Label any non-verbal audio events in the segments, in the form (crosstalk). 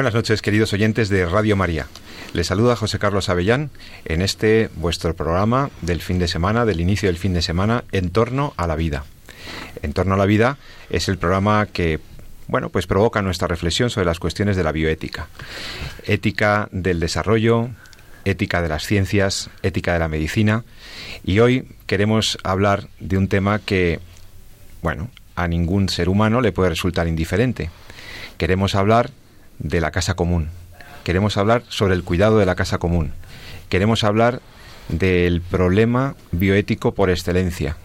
Buenas noches, queridos oyentes de Radio María. Les saluda José Carlos Avellán en este vuestro programa del fin de semana, del inicio del fin de semana, en torno a la vida. En torno a la vida es el programa que bueno, pues provoca nuestra reflexión sobre las cuestiones de la bioética. Ética del desarrollo, ética de las ciencias, ética de la medicina. Y hoy queremos hablar de un tema que, bueno, a ningún ser humano le puede resultar indiferente. Queremos hablar de la casa común. Queremos hablar sobre el cuidado de la casa común. Queremos hablar del problema bioético por excelencia,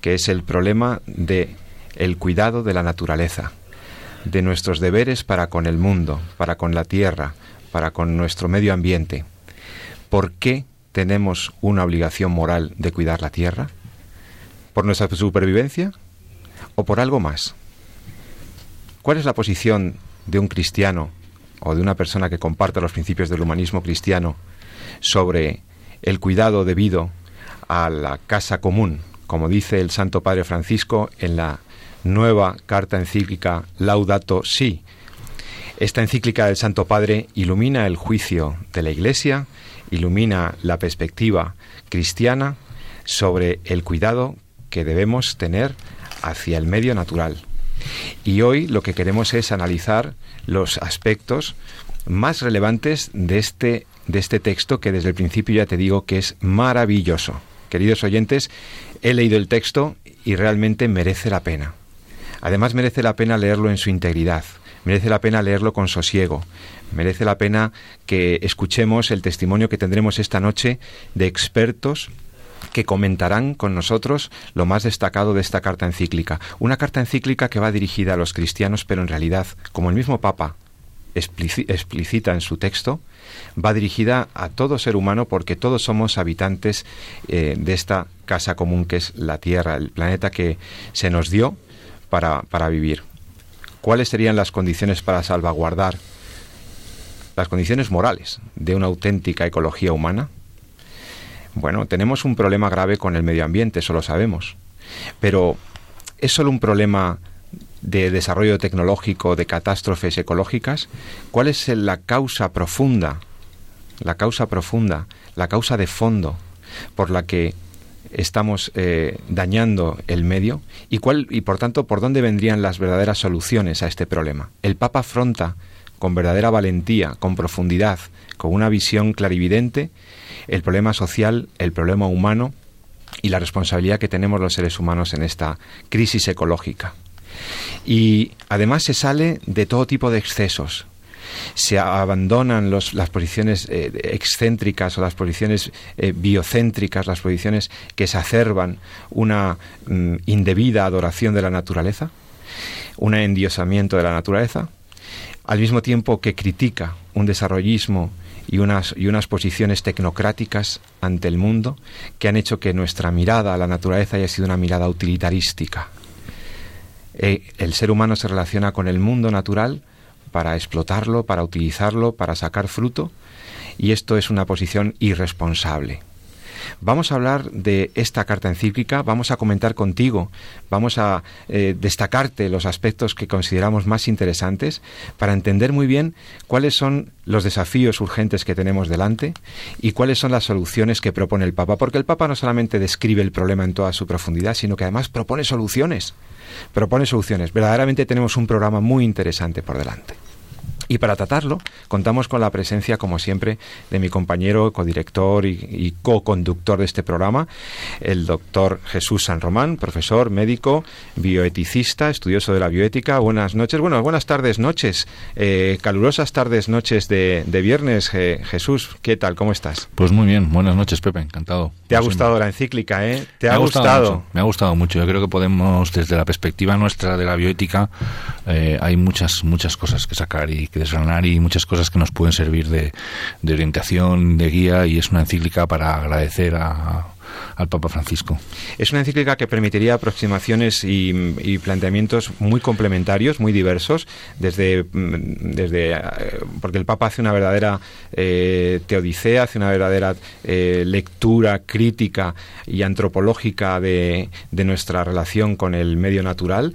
que es el problema de el cuidado de la naturaleza, de nuestros deberes para con el mundo, para con la tierra, para con nuestro medio ambiente. ¿Por qué tenemos una obligación moral de cuidar la tierra? ¿Por nuestra supervivencia o por algo más? ¿Cuál es la posición de un cristiano o de una persona que comparta los principios del humanismo cristiano sobre el cuidado debido a la casa común, como dice el Santo Padre Francisco en la nueva carta encíclica Laudato Si. Esta encíclica del Santo Padre ilumina el juicio de la Iglesia, ilumina la perspectiva cristiana sobre el cuidado que debemos tener hacia el medio natural. Y hoy lo que queremos es analizar los aspectos más relevantes de este, de este texto que desde el principio ya te digo que es maravilloso. Queridos oyentes, he leído el texto y realmente merece la pena. Además merece la pena leerlo en su integridad, merece la pena leerlo con sosiego, merece la pena que escuchemos el testimonio que tendremos esta noche de expertos que comentarán con nosotros lo más destacado de esta carta encíclica. Una carta encíclica que va dirigida a los cristianos, pero en realidad, como el mismo Papa explicita en su texto, va dirigida a todo ser humano porque todos somos habitantes eh, de esta casa común que es la Tierra, el planeta que se nos dio para, para vivir. ¿Cuáles serían las condiciones para salvaguardar las condiciones morales de una auténtica ecología humana? Bueno, tenemos un problema grave con el medio ambiente, eso lo sabemos. Pero ¿es solo un problema de desarrollo tecnológico, de catástrofes ecológicas? ¿Cuál es la causa profunda, la causa profunda, la causa de fondo por la que estamos eh, dañando el medio y cuál y por tanto por dónde vendrían las verdaderas soluciones a este problema. El Papa afronta con verdadera valentía, con profundidad, con una visión clarividente el problema social, el problema humano y la responsabilidad que tenemos los seres humanos en esta crisis ecológica. Y además se sale de todo tipo de excesos. Se abandonan las posiciones eh, excéntricas o las posiciones eh, biocéntricas, las posiciones que exacerban una mm, indebida adoración de la naturaleza, un endiosamiento de la naturaleza, al mismo tiempo que critica un desarrollismo y unas, y unas posiciones tecnocráticas ante el mundo que han hecho que nuestra mirada a la naturaleza haya sido una mirada utilitarística. Eh, el ser humano se relaciona con el mundo natural para explotarlo, para utilizarlo, para sacar fruto, y esto es una posición irresponsable. Vamos a hablar de esta carta encíclica, vamos a comentar contigo, vamos a eh, destacarte los aspectos que consideramos más interesantes para entender muy bien cuáles son los desafíos urgentes que tenemos delante y cuáles son las soluciones que propone el Papa, porque el Papa no solamente describe el problema en toda su profundidad, sino que además propone soluciones. Propone soluciones. Verdaderamente tenemos un programa muy interesante por delante. Y para tratarlo, contamos con la presencia, como siempre, de mi compañero, codirector y, y co-conductor de este programa, el doctor Jesús San Román, profesor, médico, bioeticista, estudioso de la bioética. Buenas noches, bueno, buenas tardes, noches, eh, calurosas tardes, noches de, viernes. Jesús, ¿qué tal? ¿Cómo estás? Pues muy bien, buenas noches, Pepe, encantado. Te ha gustado la encíclica, ¿eh? ¿Te ha, gustado? me ha gustado mucho. Yo creo que podemos, desde la perspectiva nuestra de la bioética, eh, hay muchas, muchas cosas que sacar y que desgranar y muchas cosas que nos pueden servir de, de orientación, de guía y es una encíclica para agradecer a, al Papa Francisco. Es una encíclica que permitiría aproximaciones y, planteamientos muy complementarios, muy diversos, desde, mm, desde eh, porque el Papa hace una verdadera eh, teodicea, hace una verdadera eh, lectura crítica y antropológica de, de, nuestra relación con el medio natural,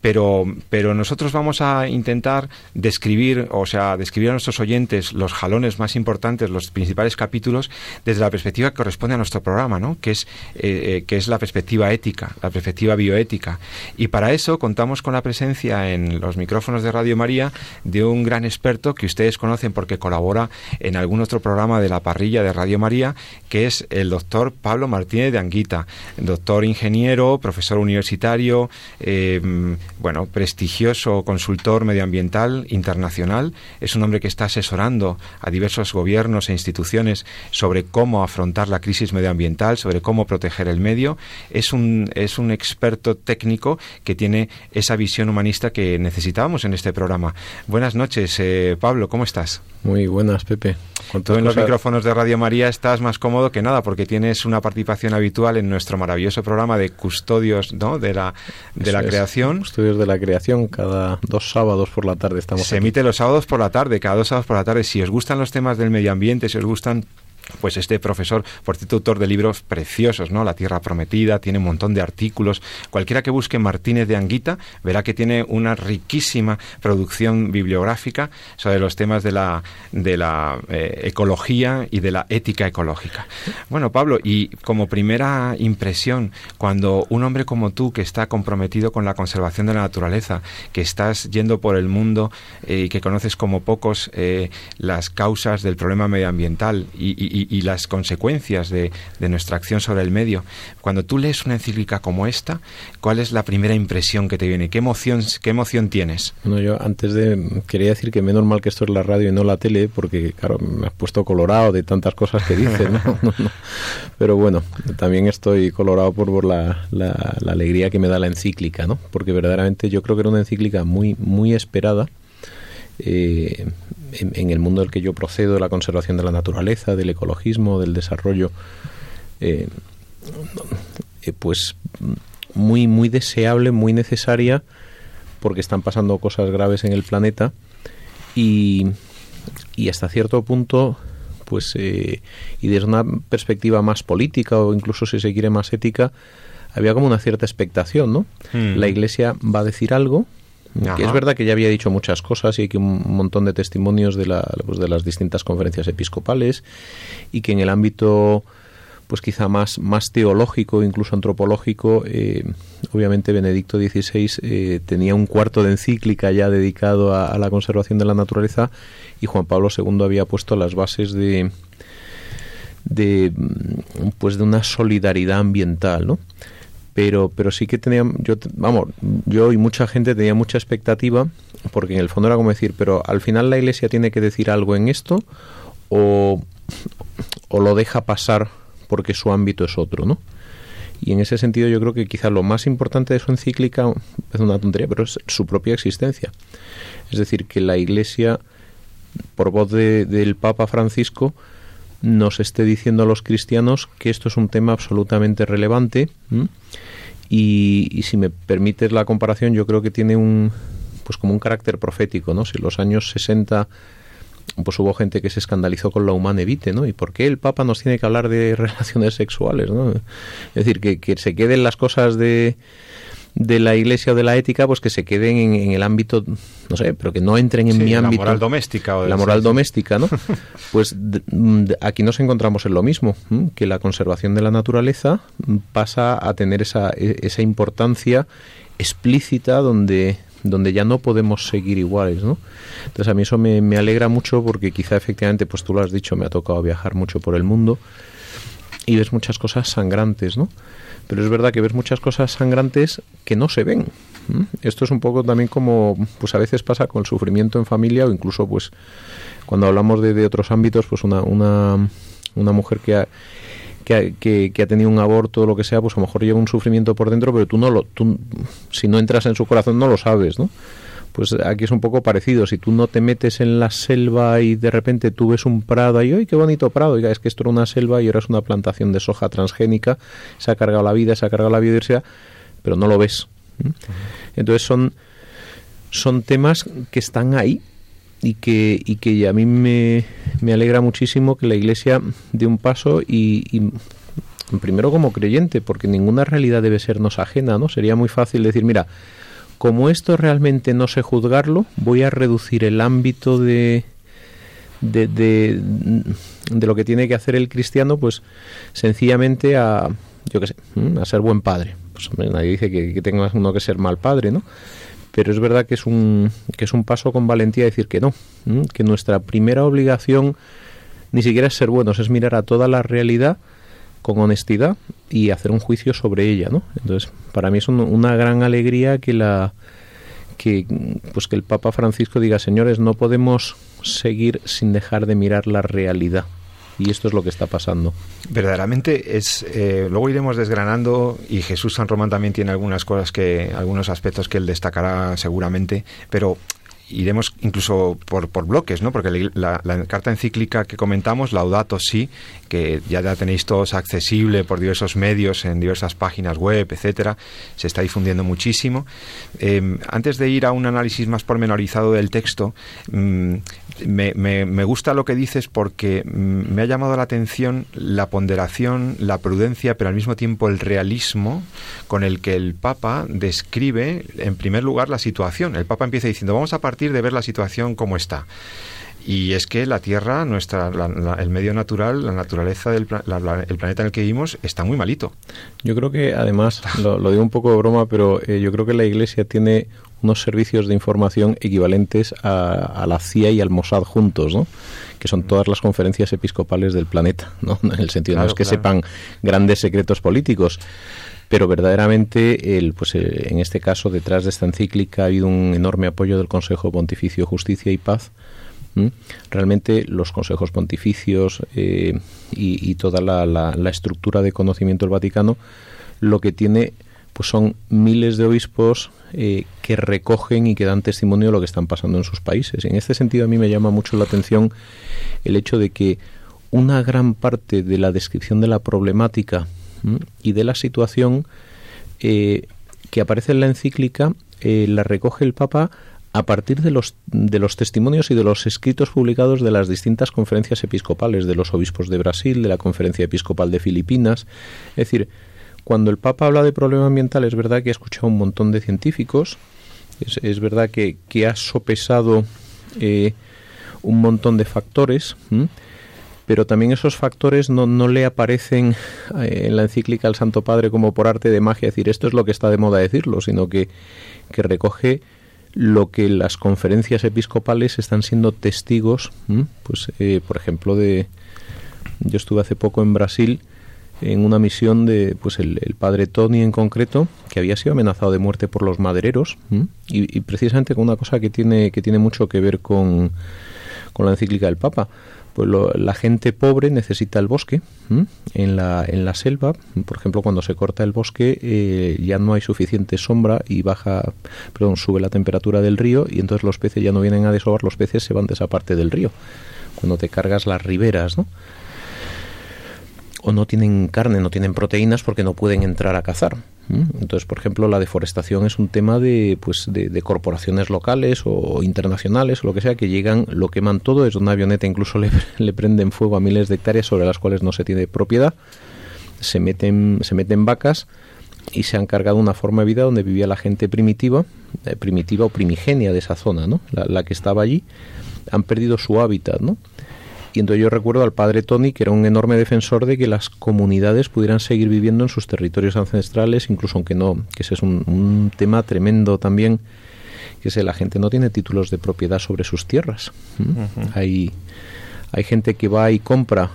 pero, pero nosotros vamos a intentar describir, o sea, describir a nuestros oyentes los jalones más importantes, los principales capítulos, desde la perspectiva que corresponde a nuestro programa, ¿no? que, es, eh, eh, que es la perspectiva ética, la perspectiva bioética. Y para eso contamos con la presencia en los micrófonos de Radio María de un gran experto que ustedes conocen porque colabora en algún otro programa de la parrilla de Radio María, que es el doctor Pablo Martínez de Anguita, doctor ingeniero, profesor universitario, em, bueno, prestigioso consultor medioambiental internacional. Es un hombre que está asesorando a diversos gobiernos e instituciones sobre cómo afrontar la crisis medioambiental, sobre cómo proteger el medio, es un, es un experto técnico que tiene esa visión humanista que necesitábamos en este programa. Buenas noches, eh, Pablo, ¿cómo estás? Muy buenas, Pepe. Con Tú en los micrófonos de Radio María estás más cómodo que nada porque tienes una participación habitual en nuestro maravilloso programa de custodios ¿no? de la, de la creación. Custodios de la creación, cada dos sábados por la tarde estamos Se emite los sábados por la tarde, cada dos sábados por la tarde. Si os gustan los temas del medio ambiente, si os gustan pues este profesor, por cierto, autor de libros preciosos, ¿no? La Tierra Prometida, tiene un montón de artículos. Cualquiera que busque Martínez de Anguita verá que tiene una riquísima producción bibliográfica sobre los temas de la, de la eh, ecología y de la ética ecológica. Bueno, Pablo, y como primera impresión, cuando un hombre como tú, que está comprometido con la conservación de la naturaleza, que estás yendo por el mundo eh, y que conoces como pocos eh, las causas del problema medioambiental y y, las consecuencias de, nuestra acción sobre el medio. Cuando tú lees una encíclica como esta, ¿cuál es la primera impresión que te viene? ¿Qué emoción, qué emoción tienes? Bueno, yo antes de quería decir que menos mal que esto es la radio y no la tele, porque claro, me has puesto colorado de tantas cosas que dices, (laughs) Pero bueno, también estoy colorado por, la, la, la alegría que me da la encíclica, ¿no? Porque verdaderamente yo creo que era una encíclica muy, muy esperada eh, en, el mundo del que yo procedo, de la conservación de la naturaleza, del ecologismo, del desarrollo, eh, eh, pues muy, muy deseable, muy necesaria, porque están pasando cosas graves en el planeta y, y hasta cierto punto pues y desde una perspectiva más política o incluso si se quiere más ética había como una cierta expectación no hmm. la iglesia va a decir algo es verdad que ya había dicho muchas cosas y hay un montón de testimonios de, la, pues de las distintas conferencias episcopales y que en el ámbito pues quizá más, más teológico, incluso antropológico, eh, obviamente Benedicto XVI eh, tenía un cuarto de encíclica ya dedicado a, la conservación de la naturaleza y Juan Pablo II había puesto las bases de, de pues de una solidaridad ambiental, ¿no? Pero pero sí que tenía yo vamos yo y mucha gente tenía mucha expectativa porque en el fondo era como decir pero al final la iglesia tiene que decir algo en esto o, o lo deja pasar porque su ámbito es otro no y en ese sentido yo creo que quizá lo más importante de su encíclica es una tontería pero es su propia existencia. Es decir que la iglesia por voz de, del Papa Francisco nos esté diciendo a los cristianos que esto es un tema absolutamente relevante y, si me permites la comparación yo creo que tiene un pues como un carácter profético no si en los años 60 pues hubo gente que se escandalizó con la humana vitae, ¿no? ¿Y por qué el Papa nos tiene que hablar de (laughs) relaciones sexuales, ¿no? Es decir, que, que se queden las cosas de, de la iglesia o de la ética, pues que se queden en, el ámbito, no sé, pero que no entren en mi ámbito. La moral doméstica. O la moral doméstica, ¿no? (laughs) pues aquí nos encontramos en lo mismo, que la conservación de la naturaleza pasa a tener esa, e, esa importancia explícita donde donde ya no podemos seguir iguales, ¿no? Entonces a mí eso me, me alegra mucho porque quizá efectivamente, pues tú lo has dicho, me ha tocado viajar mucho por el mundo y ves muchas cosas sangrantes, ¿no? Pero es verdad que ves muchas cosas sangrantes que no se ven. Esto es un poco también como, pues a veces pasa con el sufrimiento en familia o incluso, pues, cuando hablamos de, de otros ámbitos, pues una, una, una mujer que ha, que, ha tenido un aborto o lo que sea, pues a lo mejor lleva un sufrimiento por dentro, pero tú no lo, tú, si no entras en su corazón no lo sabes, ¿no? Pues aquí es un poco parecido. Si tú no te metes en la selva y de repente tú ves un prado y ¡ay, qué bonito prado! Oiga, es que esto era una selva y ahora es una plantación de soja transgénica, se ha cargado la vida, se ha cargado la biodiversidad, pero no lo ves. Entonces son, son temas que están ahí y que, y que a mí me, me alegra muchísimo que la Iglesia dé un paso y, y primero como creyente, porque ninguna realidad debe sernos ajena, ¿no? Sería muy fácil decir, mira, como esto realmente no sé juzgarlo, voy a reducir el ámbito de, de, de, de, lo que tiene que hacer el cristiano, pues sencillamente a, yo qué sé, a ser buen padre. Pues nadie dice que, que tenga uno que ser mal padre, ¿no? Pero es verdad que es un, que es un paso con valentía decir que no, que nuestra primera obligación ni siquiera es ser buenos, es mirar a toda la realidad con honestidad y hacer un juicio sobre ella, ¿no? Entonces, para mí es un, una gran alegría que la que pues que el Papa Francisco diga, señores, no podemos seguir sin dejar de mirar la realidad. Y esto es lo que está pasando. Verdaderamente es. Eh, luego iremos desgranando y Jesús San Román también tiene algunas cosas que, algunos aspectos que él destacará seguramente, pero iremos incluso por, bloques, ¿no? Porque la, carta encíclica que comentamos, Laudato sí, que ya tenéis todos accesible por diversos medios, en diversas páginas web, etcétera, se está difundiendo muchísimo. Eh, antes de ir a un análisis más pormenorizado del texto, mmm, me, me, gusta lo que dices porque me ha llamado la atención la ponderación, la prudencia, pero al mismo tiempo el realismo con el que el Papa describe, en primer lugar, la situación. El Papa empieza diciendo, vamos a partir de ver la situación como está. Y es que la Tierra, nuestra, la, la, el medio natural, la naturaleza del la, el planeta en el que vivimos está muy malito. Yo creo que, además, lo, lo digo un poco de broma, pero eh, yo creo que la Iglesia tiene unos servicios de información equivalentes a, a, la CIA y al Mossad juntos, ¿no? que son todas las conferencias episcopales del planeta, ¿no? (laughs) en el sentido claro, no es que claro. sepan grandes secretos políticos, pero verdaderamente el, pues, eh, en este caso detrás de esta encíclica ha habido un enorme apoyo del Consejo Pontificio Justicia y Paz. Realmente los consejos pontificios eh, y, y, toda la, la, la, estructura de conocimiento del Vaticano lo que tiene pues son miles de obispos eh, que recogen y que dan testimonio de lo que están pasando en sus países. En este sentido a mí me llama mucho la atención el hecho de que una gran parte de la descripción de la problemática y de la situación eh, que aparece en la encíclica eh, la recoge el Papa a partir de los, de los testimonios y de los escritos publicados de las distintas conferencias episcopales, de los obispos de Brasil, de la conferencia episcopal de Filipinas. Es decir, cuando el Papa habla de problema ambiental, es verdad que ha escuchado un montón de científicos, es, verdad que, ha sopesado eh, un montón de factores. Pero también esos factores no, no le aparecen eh, en la encíclica al Santo Padre como por arte de magia, decir esto es lo que está de moda decirlo, sino que, que recoge lo que las conferencias episcopales están siendo testigos, pues eh, por ejemplo de yo estuve hace poco en Brasil en una misión de pues el, padre Tony en concreto que había sido amenazado de muerte por los madereros y, y, precisamente con una cosa que tiene que tiene mucho que ver con, con la encíclica del Papa pues lo, la gente pobre necesita el bosque en la en la selva por ejemplo cuando se corta el bosque eh, ya no hay suficiente sombra y baja perdón sube la temperatura del río y entonces los peces ya no vienen a desovar los peces se van de esa parte del río cuando te cargas las riberas no o no tienen carne, no tienen proteínas porque no pueden entrar a cazar. Entonces, por ejemplo, la deforestación es un tema de, pues, de, corporaciones locales o internacionales o lo que sea que llegan, lo queman todo, es una avioneta incluso (laughs) le, le prenden fuego a miles de hectáreas sobre las cuales no se tiene propiedad, se meten, se meten vacas y se han cargado una forma de vida donde vivía la gente primitiva, eh, primitiva o primigenia de esa zona, ¿no? La, la que estaba allí, han perdido su hábitat, ¿no? Y entonces yo recuerdo al padre Tony, que era un enorme defensor de que las comunidades pudieran seguir viviendo en sus territorios ancestrales, incluso aunque no, que ese es un, un tema tremendo también que es la gente no tiene títulos de propiedad sobre sus tierras. Hay, hay gente que va y compra,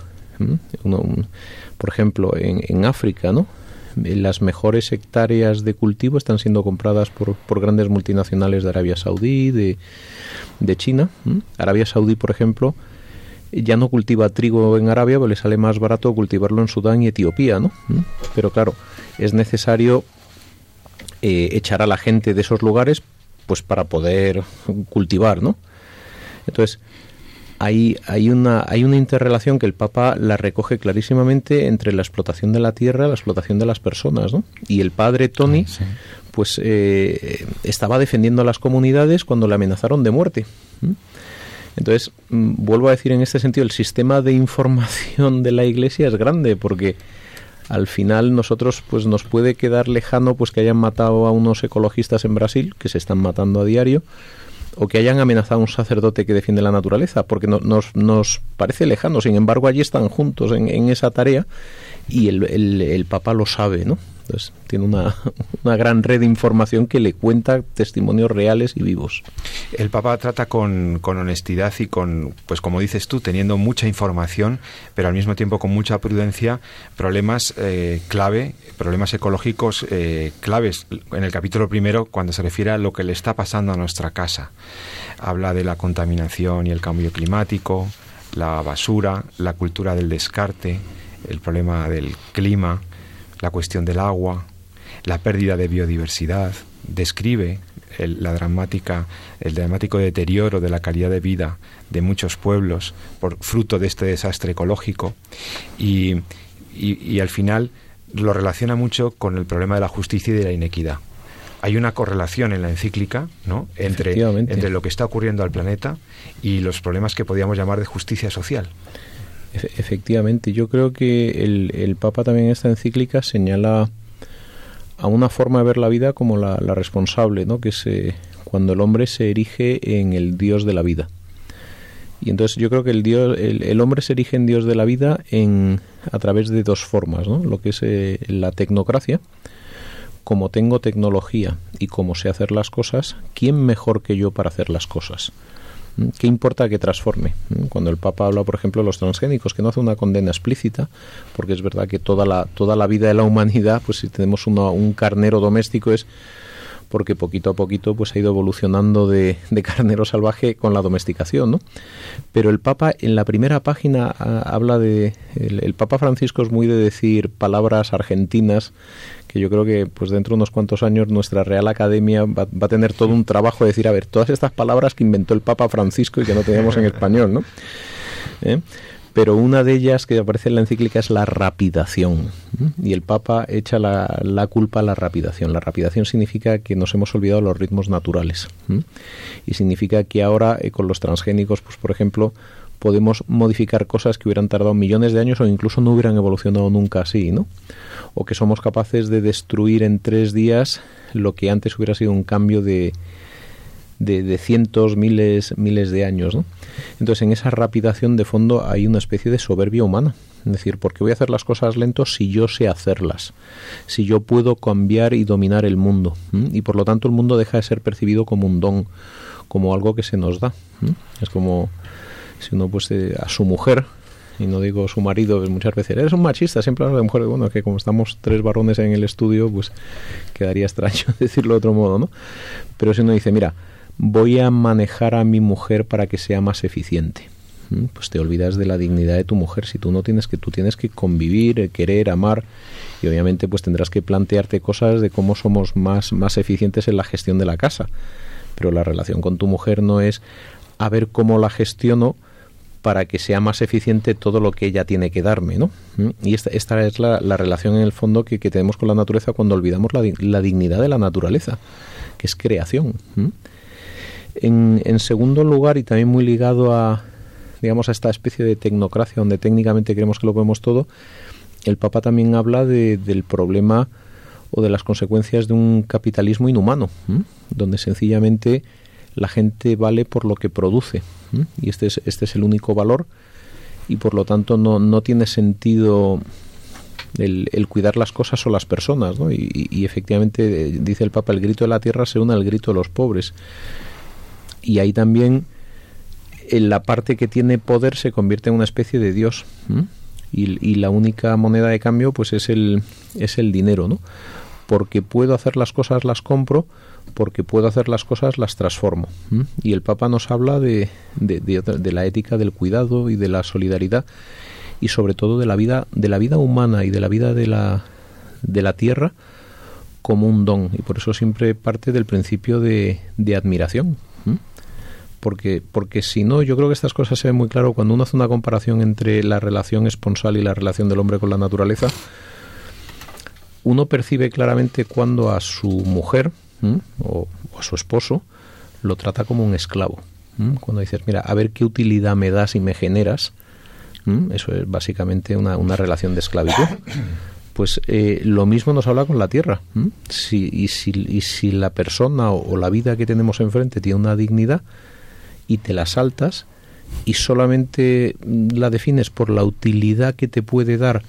por ejemplo, en, en África, ¿no? las mejores hectáreas de cultivo están siendo compradas por, por grandes multinacionales de Arabia Saudí, de, de China. Arabia Saudí, por ejemplo, ya no cultiva trigo en Arabia, porque le sale más barato cultivarlo en Sudán y Etiopía, ¿no? Pero claro, es necesario eh, echar a la gente de esos lugares, pues para poder cultivar, ¿no? Entonces, hay, hay, una, hay una interrelación que el Papa la recoge clarísimamente entre la explotación de la tierra y la explotación de las personas, ¿no? Y el padre Tony, ah, pues eh, estaba defendiendo a las comunidades cuando le amenazaron de muerte. Entonces, mm, vuelvo a decir en este sentido, el sistema de información de la Iglesia es grande porque al final nosotros pues nos puede quedar lejano pues que hayan matado a unos ecologistas en Brasil que se están matando a diario o que hayan amenazado a un sacerdote que defiende la naturaleza porque nos, nos parece lejano. Sin embargo allí están juntos en, en esa tarea y el, el, el Papa lo sabe no tiene una, (laughs) una, gran red de información que le cuenta testimonios reales y vivos. El Papa trata con, con, honestidad y con, pues como dices tú, teniendo mucha información, pero al mismo tiempo con mucha prudencia, problemas eh, clave, problemas ecológicos eh, claves. En el capítulo primero, cuando se refiere a lo que le está pasando a nuestra casa, habla de la contaminación y el cambio climático, la basura, la cultura del descarte, el problema del clima, la cuestión del agua, la pérdida de biodiversidad, describe el, la dramática, el dramático deterioro de la calidad de vida de muchos pueblos por fruto de este desastre ecológico y, y, al final lo relaciona mucho con el problema de la justicia y de la inequidad. Hay una correlación en la encíclica ¿no? entre, entre lo que está ocurriendo al planeta y los problemas que podríamos llamar de justicia social. Efectivamente, yo creo que el, el, Papa también en esta encíclica señala a una forma de ver la vida como la, responsable, ¿no? que es cuando el hombre se erige en el Dios de la vida. Y entonces yo creo que el, Dios, el, el, hombre se erige en Dios de la vida en, a través de dos formas, ¿no? lo que es eh, la tecnocracia, como tengo tecnología y como sé hacer las cosas, ¿quién mejor que yo para hacer las cosas? ¿Qué importa que transforme? Cuando el Papa habla, por ejemplo, de los transgénicos, que no hace una condena explícita, porque es verdad que toda la, toda la vida de la humanidad, pues si tenemos un carnero doméstico es porque poquito a poquito pues ha ido evolucionando de, de, carnero salvaje con la domesticación, ¿no? Pero el Papa en la primera página ah, habla de el, Papa Francisco es muy de decir palabras argentinas que yo creo que pues dentro de unos cuantos años nuestra Real Academia va, va, a tener todo un trabajo de decir, a ver, todas estas palabras que inventó el Papa Francisco y que no teníamos en español, ¿no? ¿Eh? pero una de ellas que aparece en la encíclica es la rapidación. Y el Papa echa la, culpa a la rapidación. La rapidación significa que nos hemos olvidado los ritmos naturales. Y significa que ahora eh, con los transgénicos, pues por ejemplo, podemos modificar cosas que hubieran tardado millones de años o incluso no hubieran evolucionado nunca así, ¿no? O que somos capaces de destruir en tres días lo que antes hubiera sido un cambio de, de, cientos, miles, miles de años. ¿no? Entonces, en esa rapidación de fondo hay una especie de soberbia humana. Es decir, ¿por qué voy a hacer las cosas lentos si yo sé hacerlas? Si yo puedo cambiar y dominar el mundo. Y por lo tanto el mundo deja de ser percibido como un don, como algo que se nos da. Es como si uno pues eh, a su mujer y no digo su marido, muchas veces eres un machista, siempre hablo de mujeres, bueno, que como estamos tres varones en el estudio, pues quedaría extraño (laughs) decirlo de otro modo, ¿no? Pero si uno dice, mira, voy a manejar a mi mujer para que sea más eficiente. Pues te olvidas de la dignidad de tu mujer si tú no tienes que tú tienes que convivir, eh, querer, amar y obviamente pues tendrás que plantearte cosas de cómo somos más más eficientes en la gestión de la casa. Pero la relación con tu mujer no es a ver cómo la gestiono para que sea más eficiente todo lo que ella tiene que darme, ¿no? Y esta, esta es la, la, relación en el fondo que, que, tenemos con la naturaleza cuando olvidamos la, la, dignidad de la naturaleza, que es creación. En, en, segundo lugar, y también muy ligado a, digamos, a esta especie de tecnocracia donde técnicamente creemos que lo podemos todo, el Papa también habla de, del problema o de las consecuencias de un capitalismo inhumano, donde sencillamente la gente vale por lo que produce y este es, este es el único valor y por lo tanto no, no tiene sentido el, cuidar las cosas o las personas, ¿no? Y, efectivamente eh, dice el Papa, el grito de la tierra se une al grito de los pobres. Y ahí también en la parte que tiene poder se convierte en una especie de Dios. Y, y, la única moneda de cambio pues es el, es el dinero, ¿no? Porque puedo hacer las cosas, las compro, porque puedo hacer las cosas, las transformo. Y el Papa nos habla de, de, la ética del cuidado y de la solidaridad y sobre todo de la vida, de la vida humana y de la vida de la, de la tierra como un don. Y por eso siempre parte del principio de, de admiración. Porque, porque si no, yo creo que estas cosas se ven muy claro cuando uno hace una comparación entre la relación esponsal y la relación del hombre con la naturaleza. Uno percibe claramente cuando a su mujer, o, a su esposo, lo trata como un esclavo. Cuando dices, mira, a ver qué utilidad me das y me generas, eso es básicamente una, una relación de esclavitud. (coughs) Pues eh, lo mismo nos habla con la tierra. Si, y, si, y si la persona o, la vida que tenemos enfrente tiene una dignidad y te la saltas y solamente la defines por la utilidad que te puede dar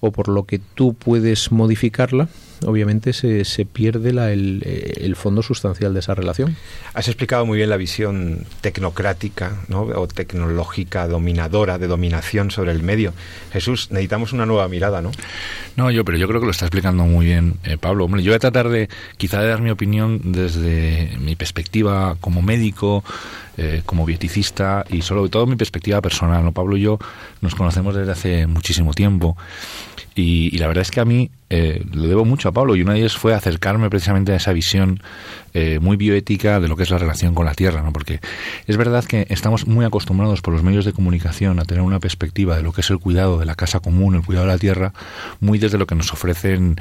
o por lo que tú puedes modificarla, obviamente se, se pierde la, el, el, fondo sustancial de esa relación. Has explicado muy bien la visión tecnocrática ¿no? o tecnológica dominadora, de dominación sobre el medio. Jesús, necesitamos una nueva mirada, ¿no? No, yo, pero yo creo que lo está explicando muy bien eh, Pablo. Hombre, yo voy a tratar de, quizá de dar mi opinión desde mi perspectiva como médico, eh, como bioticista y sobre todo mi perspectiva personal. ¿no? Pablo y yo nos conocemos desde hace muchísimo tiempo y, la verdad es que a mí eh, lo debo mucho a Pablo y una de ellas fue acercarme precisamente a esa visión eh, muy bioética de lo que es la relación con la tierra, ¿no? porque es verdad que estamos muy acostumbrados por los medios de comunicación a tener una perspectiva de lo que es el cuidado de la casa común, el cuidado de la tierra, muy desde lo que nos ofrecen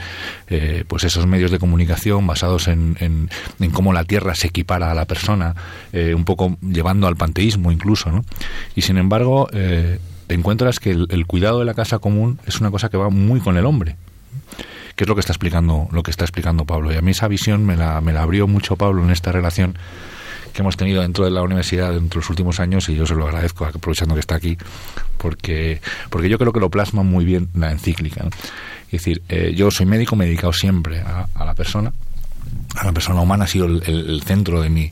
eh, pues esos medios de comunicación basados en, en, en, cómo la tierra se equipara a la persona, un poco llevando al panteísmo incluso. ¿no? Y sin embargo, te encuentras que el, cuidado de la casa común es una cosa que va muy con el hombre. Que es lo que está explicando lo que está explicando Pablo y a mí esa visión me la, me la abrió mucho Pablo en esta relación que hemos tenido dentro de la universidad dentro de los últimos años y yo se lo agradezco aprovechando que está aquí porque porque yo creo que lo plasma muy bien la encíclica es decir eh, yo soy médico me he dedicado siempre a, la persona la persona humana ha sido el, centro de mi,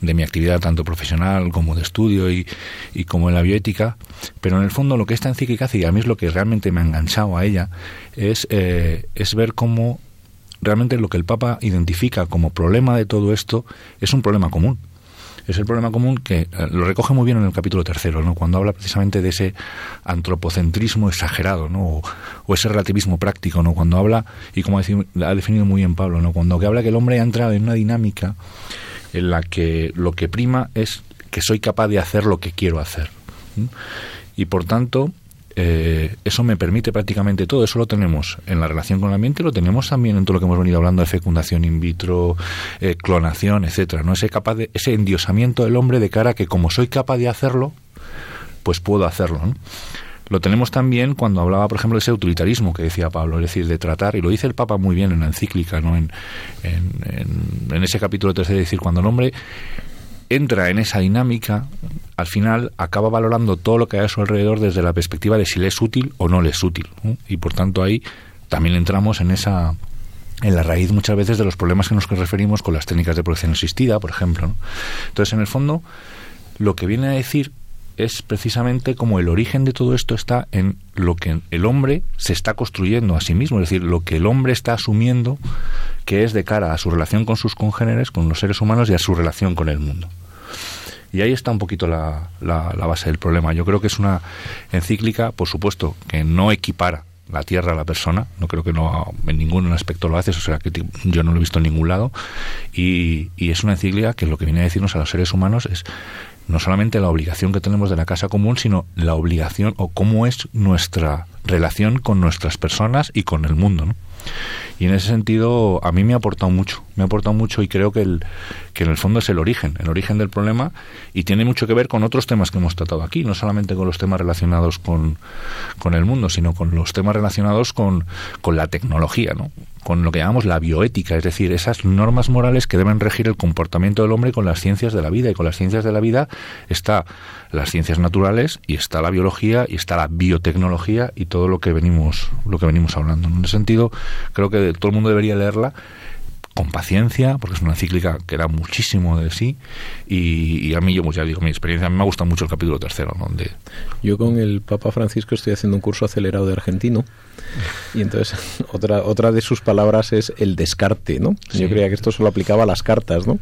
de mi actividad, tanto profesional como de estudio y, y, como en la bioética. Pero en el fondo lo que esta encíclica hace, y a mí es lo que realmente me ha enganchado a ella, es, eh, es ver cómo realmente lo que el Papa identifica como problema de todo esto es un problema común es el problema común que eh, lo recoge muy bien en el capítulo tercero, ¿no? cuando habla precisamente de ese antropocentrismo exagerado ¿no? o, ese relativismo práctico, ¿no? cuando habla, y como ha definido muy bien Pablo, ¿no? cuando que habla que el hombre ha entrado en una dinámica en la que lo que prima es que soy capaz de hacer lo que quiero hacer. Y por tanto, eh, eso me permite prácticamente todo. Eso lo tenemos en la relación con el ambiente, lo tenemos también en todo lo que hemos venido hablando de fecundación in vitro, eh, clonación, etcétera. ¿no? Ese, capaz de, ese endiosamiento del hombre de cara a que como soy capaz de hacerlo, pues puedo hacerlo. Lo tenemos también cuando hablaba, por ejemplo, de ese utilitarismo que decía Pablo, es decir, de tratar, y lo dice el Papa muy bien en la encíclica, ¿no? en, en, en ese capítulo 13, de decir, cuando el hombre entra en esa dinámica, al final acaba valorando todo lo que hay a su alrededor desde la perspectiva de si le es útil o no le es útil. Y por tanto ahí también entramos en esa en la raíz muchas veces de los problemas que nos referimos con las técnicas de producción asistida, por ejemplo. Entonces, en el fondo, lo que viene a decir es precisamente como el origen de todo esto está en lo que el hombre se está construyendo a sí mismo, es decir, lo que el hombre está asumiendo que es de cara a su relación con sus congéneres, con los seres humanos y a su relación con el mundo. Y ahí está un poquito la, la, base del problema. Yo creo que es una encíclica, por supuesto, que no equipara la tierra a la persona. No creo que no en ningún aspecto lo hace, o sea que yo no lo he visto en ningún lado. Y, y, es una encíclica que lo que viene a decirnos a los seres humanos es no solamente la obligación que tenemos de la casa común, sino la obligación o cómo es nuestra relación con nuestras personas y con el mundo. ¿no? Y en ese sentido, a mí me ha aportado mucho, me ha aportado mucho y creo que, el, que en el fondo es el origen, el origen del problema y tiene mucho que ver con otros temas que hemos tratado aquí, no solamente con los temas relacionados con, con el mundo, sino con los temas relacionados con, con la tecnología, ¿no? Con lo que llamamos la bioética, es decir, esas normas morales que deben regir el comportamiento del hombre con las ciencias de la vida. Y con las ciencias de la vida está las ciencias naturales y está la biología y está la biotecnología y todo lo que venimos, lo que venimos hablando. En ese sentido, creo que todo el mundo debería leerla con paciencia, porque es una encíclica que da muchísimo de sí, y, a mí, yo pues ya digo, mi experiencia, a mí me gusta mucho el capítulo tercero, donde... Yo con el Papa Francisco estoy haciendo un curso acelerado de argentino, y entonces (laughs) otra, otra de sus palabras es el descarte, ¿no? Yo creía que esto solo aplicaba a las cartas, ¿no?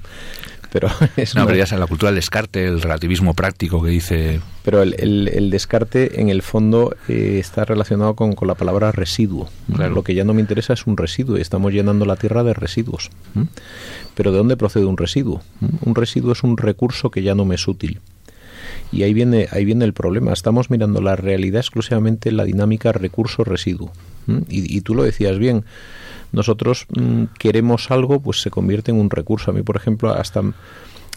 Pero (laughs) es no, pero ya la cultura del descarte, el relativismo práctico que dice... Pero el, el, descarte en el fondo eh, está relacionado con, con, la palabra residuo. Lo que ya no me interesa es un residuo y estamos llenando la tierra de residuos. Pero ¿de dónde procede un residuo? Un residuo es un recurso que ya no me es útil. Y ahí viene, ahí viene el problema. Estamos mirando la realidad exclusivamente en la dinámica recurso-residuo. Y, y tú lo decías bien nosotros mm, queremos algo, pues se convierte en un recurso. A mí, por ejemplo, hasta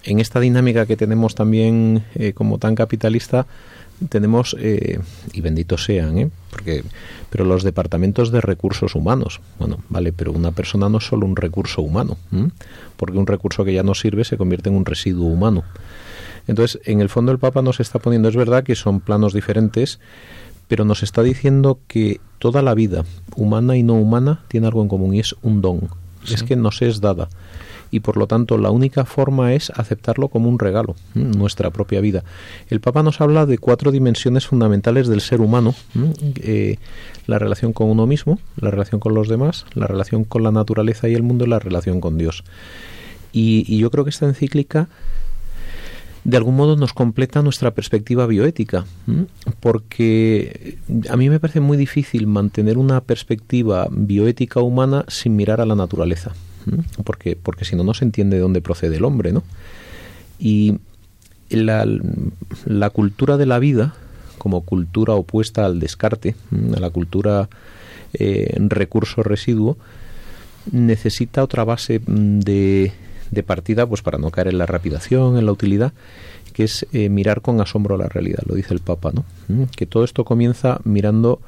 en esta dinámica que tenemos también eh, como tan capitalista, tenemos, eh, y benditos sean, ¿eh? porque, pero los departamentos de recursos humanos, bueno, vale, pero una persona no es solo un recurso humano, porque un recurso que ya no sirve se convierte en un residuo humano. Entonces, en el fondo el Papa nos está poniendo, es verdad que son planos diferentes, pero nos está diciendo que toda la vida, humana y no humana, tiene algo en común y es un don. Es que nos es dada. Y por lo tanto, la única forma es aceptarlo como un regalo, nuestra propia vida. El Papa nos habla de cuatro dimensiones fundamentales del ser humano: eh, la relación con uno mismo, la relación con los demás, la relación con la naturaleza y el mundo y la relación con Dios. Y, y yo creo que esta encíclica de algún modo nos completa nuestra perspectiva bioética, porque a mí me parece muy difícil mantener una perspectiva bioética humana sin mirar a la naturaleza, porque, porque si no, no se entiende de dónde procede el hombre, ¿no? Y la, la cultura de la vida, como cultura opuesta al descarte, a la cultura eh, recurso residuo, necesita otra base de, de partida pues para no caer en la rapidación, en la utilidad, que es eh, mirar con asombro la realidad, lo dice el Papa, ¿no? Mm, que todo esto comienza mirando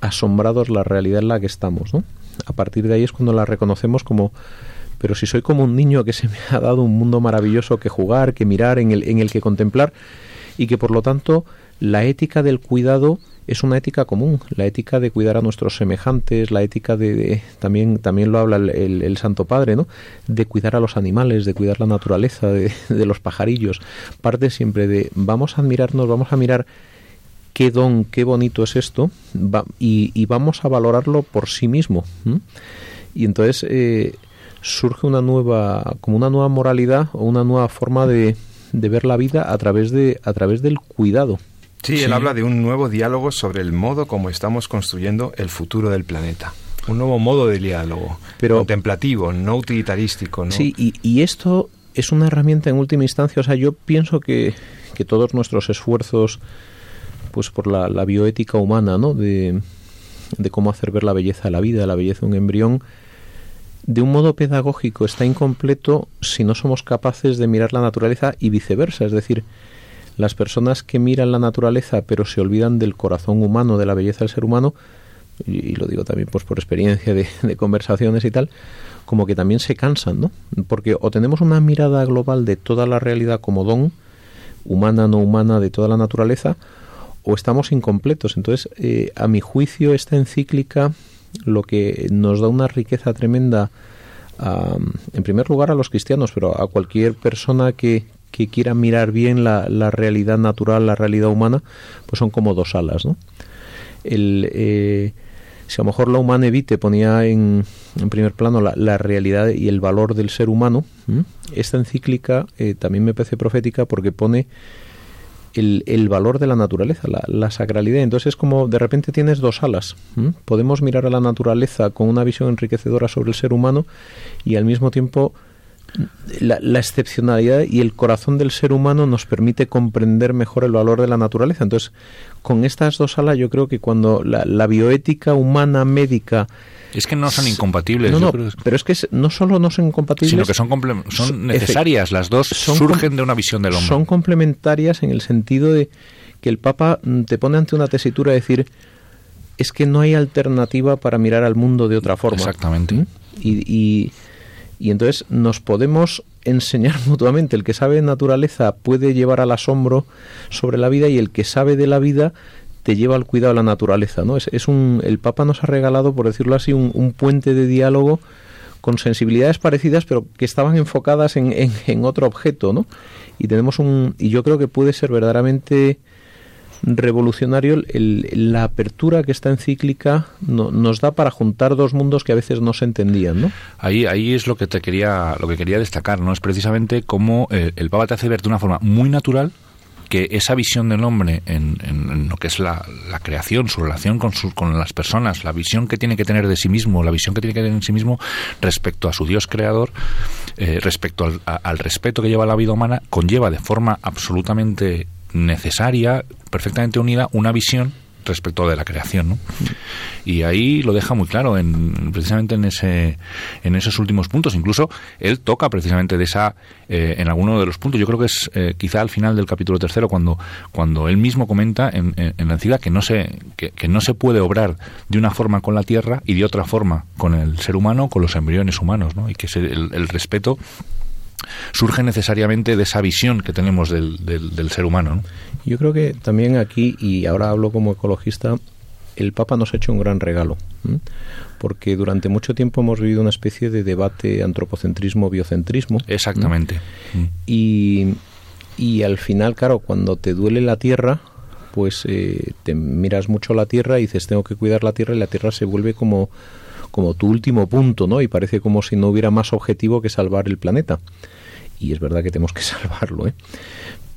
asombrados la realidad en la que estamos, ¿no? A partir de ahí es cuando la reconocemos como pero si soy como un niño que (laughs) se me ha dado un mundo maravilloso que jugar, que mirar, en el, en el que contemplar, y que por lo tanto la ética del cuidado es una ética común, la ética de cuidar a nuestros semejantes, la ética de, también también lo habla el, Santo Padre, ¿no? De cuidar a los animales, de cuidar la naturaleza, de, los pajarillos. Parte siempre de vamos a admirarnos, vamos a mirar qué don, qué bonito es esto, y, vamos a valorarlo por sí mismo. Y entonces eh, surge una nueva, como una nueva moralidad o una nueva forma de, de ver la vida a través de a través del cuidado Sí, él habla de un nuevo diálogo sobre el modo como estamos construyendo el futuro del planeta. Un nuevo modo de diálogo, Pero, contemplativo, no utilitarístico. ¿no? Sí, y, esto es una herramienta en última instancia. O sea, yo pienso que, que todos nuestros esfuerzos pues por la, la bioética humana, ¿no? De, de, cómo hacer ver la belleza de la vida, la belleza de un embrión, de un modo pedagógico está incompleto si no somos capaces de mirar la naturaleza y viceversa. Es decir, las personas que miran la naturaleza pero se olvidan del corazón humano, de la belleza del ser humano, y, lo digo también pues por experiencia de, conversaciones y tal, como que también se cansan, ¿no? Porque o tenemos una mirada global de toda la realidad como don, humana, no humana, de toda la naturaleza, o estamos incompletos. Entonces, eh, a mi juicio, esta encíclica lo que nos da una riqueza tremenda, en primer lugar a los cristianos, pero a cualquier persona que, que quiera mirar bien la, la, realidad natural, la realidad humana, pues son como dos alas, ¿no? El, eh, si a lo mejor la humana evite ponía en, en primer plano la, la, realidad y el valor del ser humano, esta encíclica eh, también me parece profética porque pone el, el valor de la naturaleza, la, la, sacralidad. Entonces es como de repente tienes dos alas. Podemos mirar a la naturaleza con una visión enriquecedora sobre el ser humano y al mismo tiempo la, excepcionalidad y el corazón del ser humano nos permite comprender mejor el valor de la naturaleza. Entonces, con estas dos alas, yo creo que cuando la, bioética humana médica es que no son incompatibles. No, pero es que no solo no son incompatibles, sino que son, son necesarias. Las dos surgen de una visión del hombre. Son complementarias en el sentido de que el Papa te pone ante una tesitura de decir es que no hay alternativa para mirar al mundo de otra forma. Exactamente. ¿Mm? Y, y, entonces nos podemos enseñar (laughs) mutuamente. El que sabe de naturaleza puede llevar al asombro sobre la vida y el que sabe de la vida te lleva al cuidado de la naturaleza. ¿no? Es, es un, el Papa nos ha regalado, por decirlo así, un, un puente de diálogo con sensibilidades parecidas, pero que estaban enfocadas en, en, en, otro objeto, ¿no? Y tenemos un, y yo creo que puede ser verdaderamente revolucionario el, la apertura que esta encíclica no, nos da para juntar dos mundos que a veces no se entendían, ¿no? Ahí, ahí es lo que te quería, lo que quería destacar, ¿no? Es precisamente cómo eh, el Papa te hace ver de una forma muy natural que esa visión del hombre en, en, lo que es la, creación, su relación con, con las personas, la visión que tiene que tener de sí mismo, la visión que tiene que tener en sí mismo respecto a su Dios creador, eh, respecto al, al respeto que lleva la vida humana, conlleva de forma absolutamente necesaria, perfectamente unida, una visión respecto de la creación, ¿no? Y ahí lo deja muy claro, en, precisamente en ese, en esos últimos puntos. Incluso él toca precisamente de esa, eh, en alguno de los puntos. Yo creo que es eh, quizá al final del capítulo tercero cuando, cuando él mismo comenta en, en, la encíclica que no se, que, que, no se puede obrar de una forma con la tierra y de otra forma con el ser humano, con los embriones humanos, ¿no? Y que se, el respeto surge necesariamente de esa visión que tenemos del, del, del ser humano. ¿no? Yo creo que también aquí, y ahora hablo como ecologista, el Papa nos ha hecho un gran regalo, porque durante mucho tiempo hemos vivido una especie de debate antropocentrismo-biocentrismo. Exactamente. Y, y al final, claro, cuando te duele la tierra, pues eh, te miras mucho la tierra y dices, tengo que cuidar la tierra y la tierra se vuelve como como tu último punto, ¿no? Y parece como si no hubiera más objetivo que salvar el planeta. Y es verdad que tenemos que (laughs) salvarlo, ¿eh?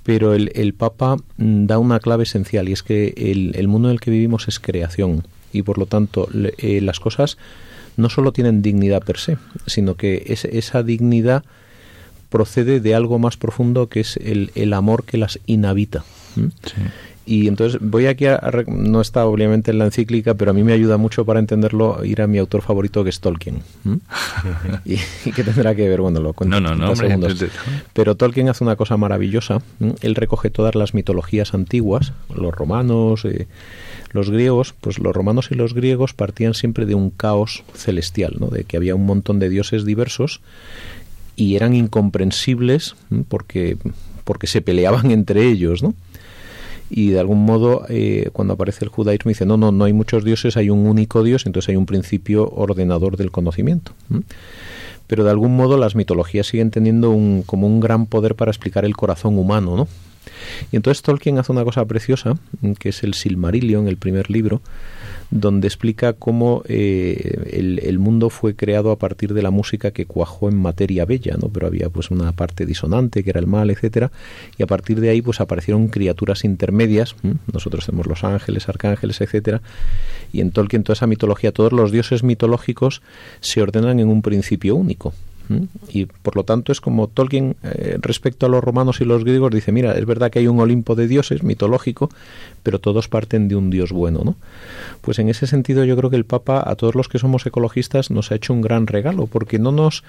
Pero el, el Papa da una clave esencial y es que el, el, mundo en el que vivimos es creación y por lo tanto le, eh, las cosas no solo tienen dignidad per se, sino que es, esa dignidad procede de algo más profundo que es el, el amor que las inhabita. ¿Mm? Sí. Y entonces voy aquí a, a, no está obviamente en la encíclica, pero a mí me ayuda mucho para entenderlo ir a mi autor favorito que es Tolkien. ¿Mm? (laughs) y, y, que tendrá que ver, bueno, lo cuento no, no, no, hombre, segundos. Pero Tolkien hace una cosa maravillosa. ¿Mm? Él recoge todas las mitologías antiguas, los romanos, eh, los griegos, pues los romanos y los griegos partían siempre de un caos celestial, ¿no? de que había un montón de dioses diversos y eran incomprensibles porque porque se peleaban (laughs) entre ellos, ¿no? Y de algún modo eh, cuando aparece el judaísmo dice no, no, no hay muchos dioses, hay un único Dios, entonces hay un principio ordenador del conocimiento. Pero de algún modo las mitologías siguen teniendo un, como un gran poder para explicar el corazón humano, ¿no? Y entonces Tolkien hace una cosa preciosa, que es el Silmarillion, el primer libro, donde explica cómo eh, el, mundo fue creado a partir de la música que cuajó en materia bella, ¿no? Pero había pues una parte disonante que era el mal, etcétera, y a partir de ahí pues aparecieron criaturas intermedias. Nosotros tenemos los ángeles, arcángeles, etcétera, y en Tolkien toda esa mitología, todos los dioses mitológicos se ordenan en un principio único. Y por lo tanto es como Tolkien eh, respecto a los romanos y los griegos dice, mira, es verdad que hay un Olimpo de dioses mitológico, pero todos parten de un dios bueno, ¿no? Pues en ese sentido yo creo que el Papa a todos los que somos ecologistas nos ha hecho un gran regalo, porque no nos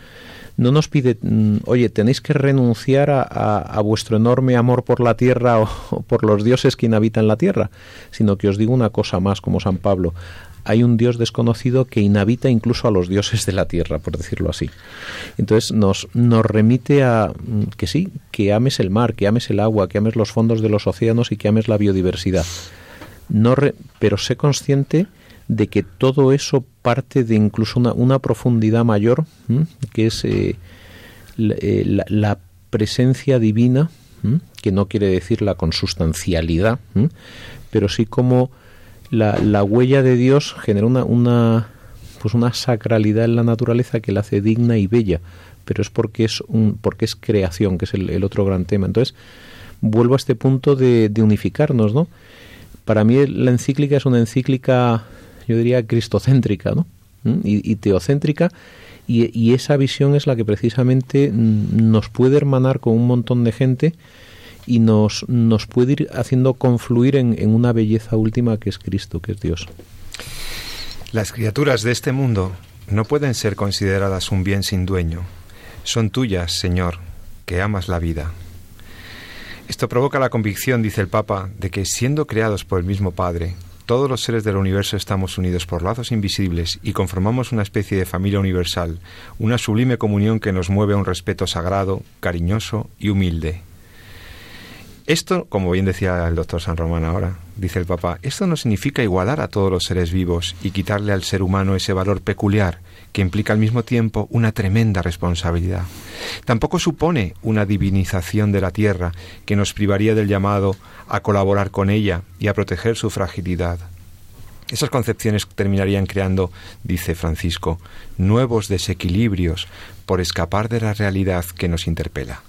no nos pide, oye, tenéis que renunciar a, a, a vuestro enorme amor por la tierra o, o por los dioses que inhabitan la tierra, sino que os digo una cosa más, como San Pablo, hay un Dios desconocido que inhabita incluso a los dioses de la tierra, por decirlo así. Entonces nos, nos remite a que sí, que ames el mar, que ames el agua, que ames los fondos de los océanos y que ames la biodiversidad. No re, pero sé consciente de que todo eso parte de incluso una, una profundidad mayor, que es eh, la, la, presencia divina, que no quiere decir la consustancialidad, pero sí como la, la huella de Dios genera una, una, pues una sacralidad en la naturaleza que la hace digna y bella, pero es porque es, un, porque es creación, que es el, otro gran tema. Entonces, vuelvo a este punto de, de, unificarnos, ¿no? Para mí la encíclica es una encíclica, yo diría, cristocéntrica, ¿no? Y, y teocéntrica, y, y, esa visión es la que precisamente nos puede hermanar con un montón de gente y nos, nos puede ir haciendo confluir en, en una belleza última que es Cristo, que es Dios. Las criaturas de este mundo no pueden ser consideradas un bien sin dueño. Son tuyas, Señor, que amas la vida. Esto provoca la convicción, dice el Papa, de que siendo creados por el mismo Padre, todos los seres del universo estamos unidos por lazos invisibles y conformamos una especie de familia universal, una sublime comunión que nos mueve a un respeto sagrado, cariñoso y humilde. Esto, como bien decía el doctor San Román ahora, dice el Papa, esto no significa igualar a todos los seres vivos y quitarle al ser humano ese valor peculiar que implica al mismo tiempo una tremenda responsabilidad. Tampoco supone una divinización de la tierra que nos privaría del llamado a colaborar con ella y a proteger su fragilidad. Esas concepciones terminarían creando, dice Francisco, nuevos desequilibrios por escapar de la realidad que nos interpela.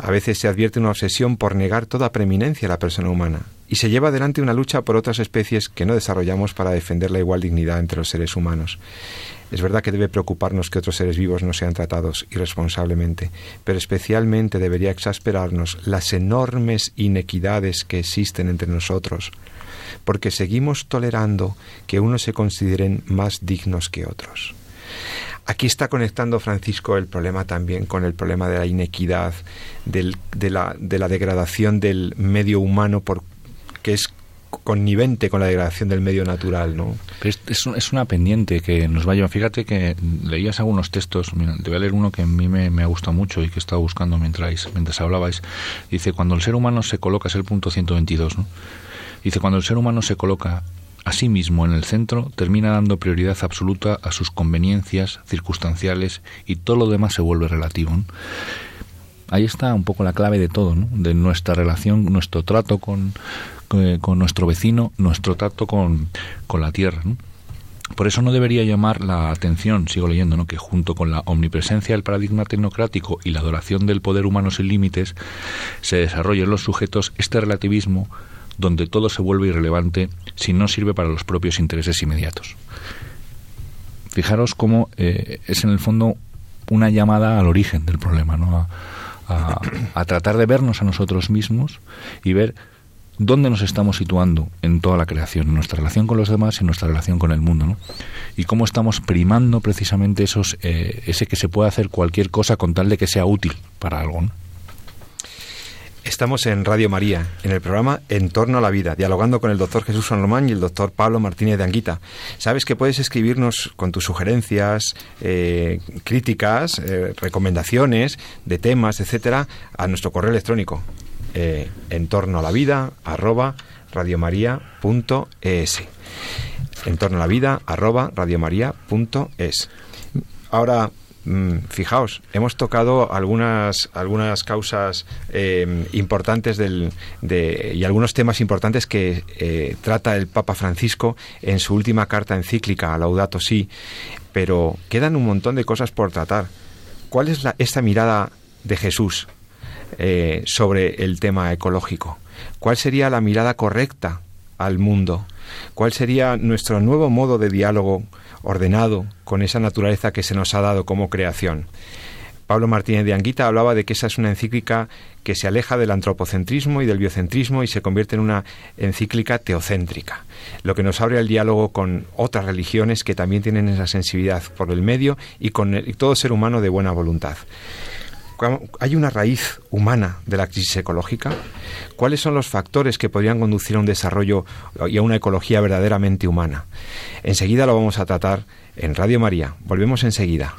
A veces se advierte una obsesión por negar toda preeminencia a la persona humana, y se lleva adelante una lucha por otras especies que no desarrollamos para defender la igual dignidad entre los seres humanos. Es verdad que debe preocuparnos que otros seres vivos no sean tratados irresponsablemente, pero especialmente debería exasperarnos las enormes inequidades que existen entre nosotros, porque seguimos tolerando que unos se consideren más dignos que otros. Aquí está conectando Francisco el problema también con el problema de la inequidad, de, la, de la degradación del medio humano por, que es connivente con la degradación del medio natural, ¿no? es, es, una pendiente que nos va a llevar. Fíjate que leías algunos textos, te voy a leer uno que a mí me, ha gustado mucho y que he estado buscando mientras, mientras hablabais. Dice, cuando el ser humano se coloca, es el punto 122, ¿no? Dice, cuando el ser humano se coloca a sí mismo en el centro, termina dando prioridad absoluta a sus conveniencias circunstanciales y todo lo demás se vuelve relativo. Ahí está un poco la clave de todo, ¿no? de nuestra relación, nuestro trato con, con nuestro vecino, nuestro trato con, con la tierra. Por eso no debería llamar la atención, sigo leyendo, ¿no? que junto con la omnipresencia del paradigma tecnocrático y la adoración del poder humano sin límites, se desarrolla en los sujetos este relativismo donde todo se vuelve irrelevante si no sirve para los propios intereses inmediatos. Fijaros cómo eh, es en el fondo una llamada al origen del problema, ¿no? a tratar de vernos a nosotros mismos y ver dónde nos estamos situando en toda la creación, en nuestra relación con los demás y en nuestra relación con el mundo, ¿no? Y cómo estamos primando precisamente esos, eh, ese que se puede hacer cualquier cosa con tal de que sea útil para algo, Estamos en Radio María, en el programa En torno a la vida, dialogando con el doctor Jesús San y el doctor Pablo Martínez de Anguita. Sabes que puedes escribirnos con tus sugerencias, eh, críticas, eh, recomendaciones de temas, etcétera, a nuestro correo electrónico eh, en torno a la vida arroba radiomaria.es en torno a la vida arroba radiomaria.es ahora fijaos hemos tocado algunas algunas causas eh, importantes del, de, y algunos temas importantes que eh, trata el Papa Francisco en su última carta encíclica Laudato Si pero quedan un montón de cosas por tratar ¿cuál es la, esta mirada de Jesús eh, sobre el tema ecológico. ¿Cuál sería la mirada correcta al mundo? ¿Cuál sería nuestro nuevo modo de diálogo ordenado con esa naturaleza que se nos ha dado como creación? Pablo Martínez de Anguita hablaba de que esa es una encíclica que se aleja del antropocentrismo y del biocentrismo y se convierte en una encíclica teocéntrica, lo que nos abre el diálogo con otras religiones que también tienen esa sensibilidad por el medio y con todo ser humano de buena voluntad. ¿Hay una raíz humana de la crisis ecológica? ¿Cuáles son los factores que podrían conducir a un desarrollo y a una ecología verdaderamente humana? Enseguida lo vamos a tratar en Radio María. Volvemos enseguida.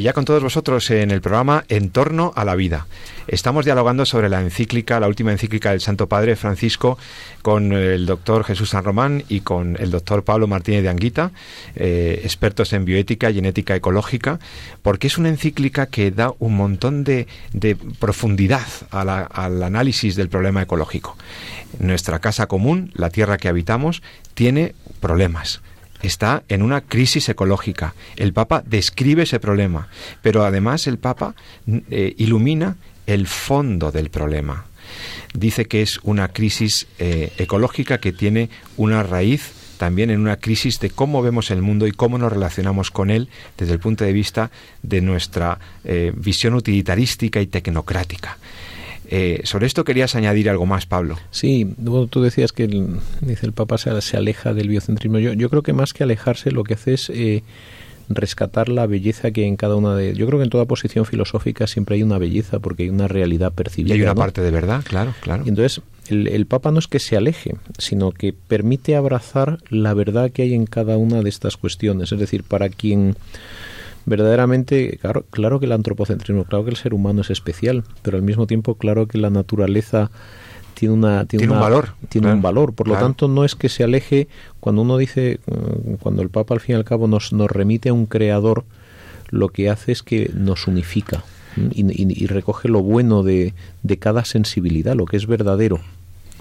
Y ya con todos vosotros en el programa En torno a la vida. Estamos dialogando sobre la encíclica, la última encíclica del Santo Padre Francisco, con el doctor Jesús San Román y con el doctor Pablo Martínez de Anguita, eh, expertos en bioética y genética ecológica, porque es una encíclica que da un montón de, profundidad al análisis del problema ecológico. Nuestra casa común, la tierra que habitamos, tiene problemas está en una crisis ecológica. El Papa describe ese problema, pero además el Papa eh, ilumina el fondo del problema. Dice que es una crisis eh, ecológica que tiene una raíz también en una crisis de cómo vemos el mundo y cómo nos relacionamos con él desde el punto de vista de nuestra eh, visión utilitarística y tecnocrática. Eh, sobre esto querías añadir algo más, Pablo. Sí, tú decías que el, dice el Papa se, se aleja del biocentrismo. Yo, yo, creo que más que alejarse, lo que hace es eh, rescatar la belleza que hay en cada una de. Yo creo que en toda posición filosófica siempre hay una belleza porque hay una realidad percibida. Y hay una parte de verdad, claro, claro. Y entonces el, el, Papa no es que se aleje, sino que permite abrazar la verdad que hay en cada una de estas cuestiones. Es decir, para quien verdaderamente, claro, claro que el antropocentrismo, claro que el ser humano es especial, pero al mismo tiempo, claro que la naturaleza tiene una tiene, un valor tiene un valor. Por lo tanto no es que se aleje cuando uno dice mm, cuando el Papa al fin y al cabo nos, nos remite a un creador lo que hace es que nos unifica y, y recoge lo bueno de, de cada sensibilidad lo que es verdadero